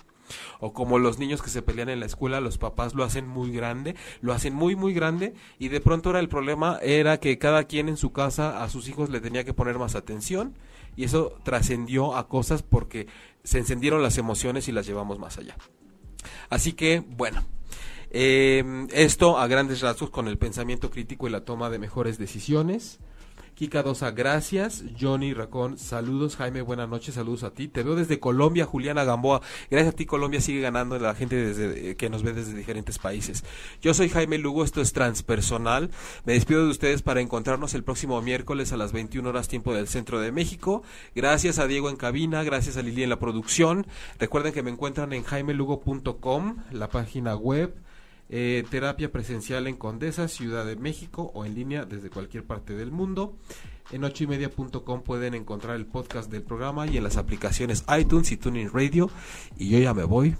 O como los niños que se pelean en la escuela, los papás lo hacen muy grande, lo hacen muy muy grande y de pronto era el problema era que cada quien en su casa a sus hijos le tenía que poner más atención y eso trascendió a cosas porque se encendieron las emociones y las llevamos más allá. Así que, bueno, eh, esto a grandes rasgos con el pensamiento crítico y la toma de mejores decisiones. Kika Dosa, gracias. Johnny Racón, saludos. Jaime, buenas noches, saludos a ti. Te veo desde Colombia, Juliana Gamboa. Gracias a ti, Colombia sigue ganando la gente desde, eh, que nos ve desde diferentes países. Yo soy Jaime Lugo, esto es Transpersonal. Me despido de ustedes para encontrarnos el próximo miércoles a las 21 horas tiempo del Centro de México. Gracias a Diego en cabina, gracias a Lili en la producción. Recuerden que me encuentran en jaimelugo.com, la página web eh, terapia presencial en Condesa, Ciudad de México o en línea desde cualquier parte del mundo. En ochoymedia.com pueden encontrar el podcast del programa y en las aplicaciones iTunes y Tuning Radio. Y yo ya me voy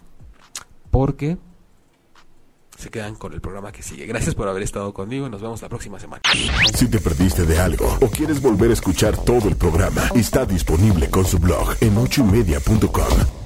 porque se quedan con el programa que sigue. Gracias por haber estado conmigo nos vemos la próxima semana. Si te perdiste de algo o quieres volver a escuchar todo el programa, está disponible con su blog en ochoymedia.com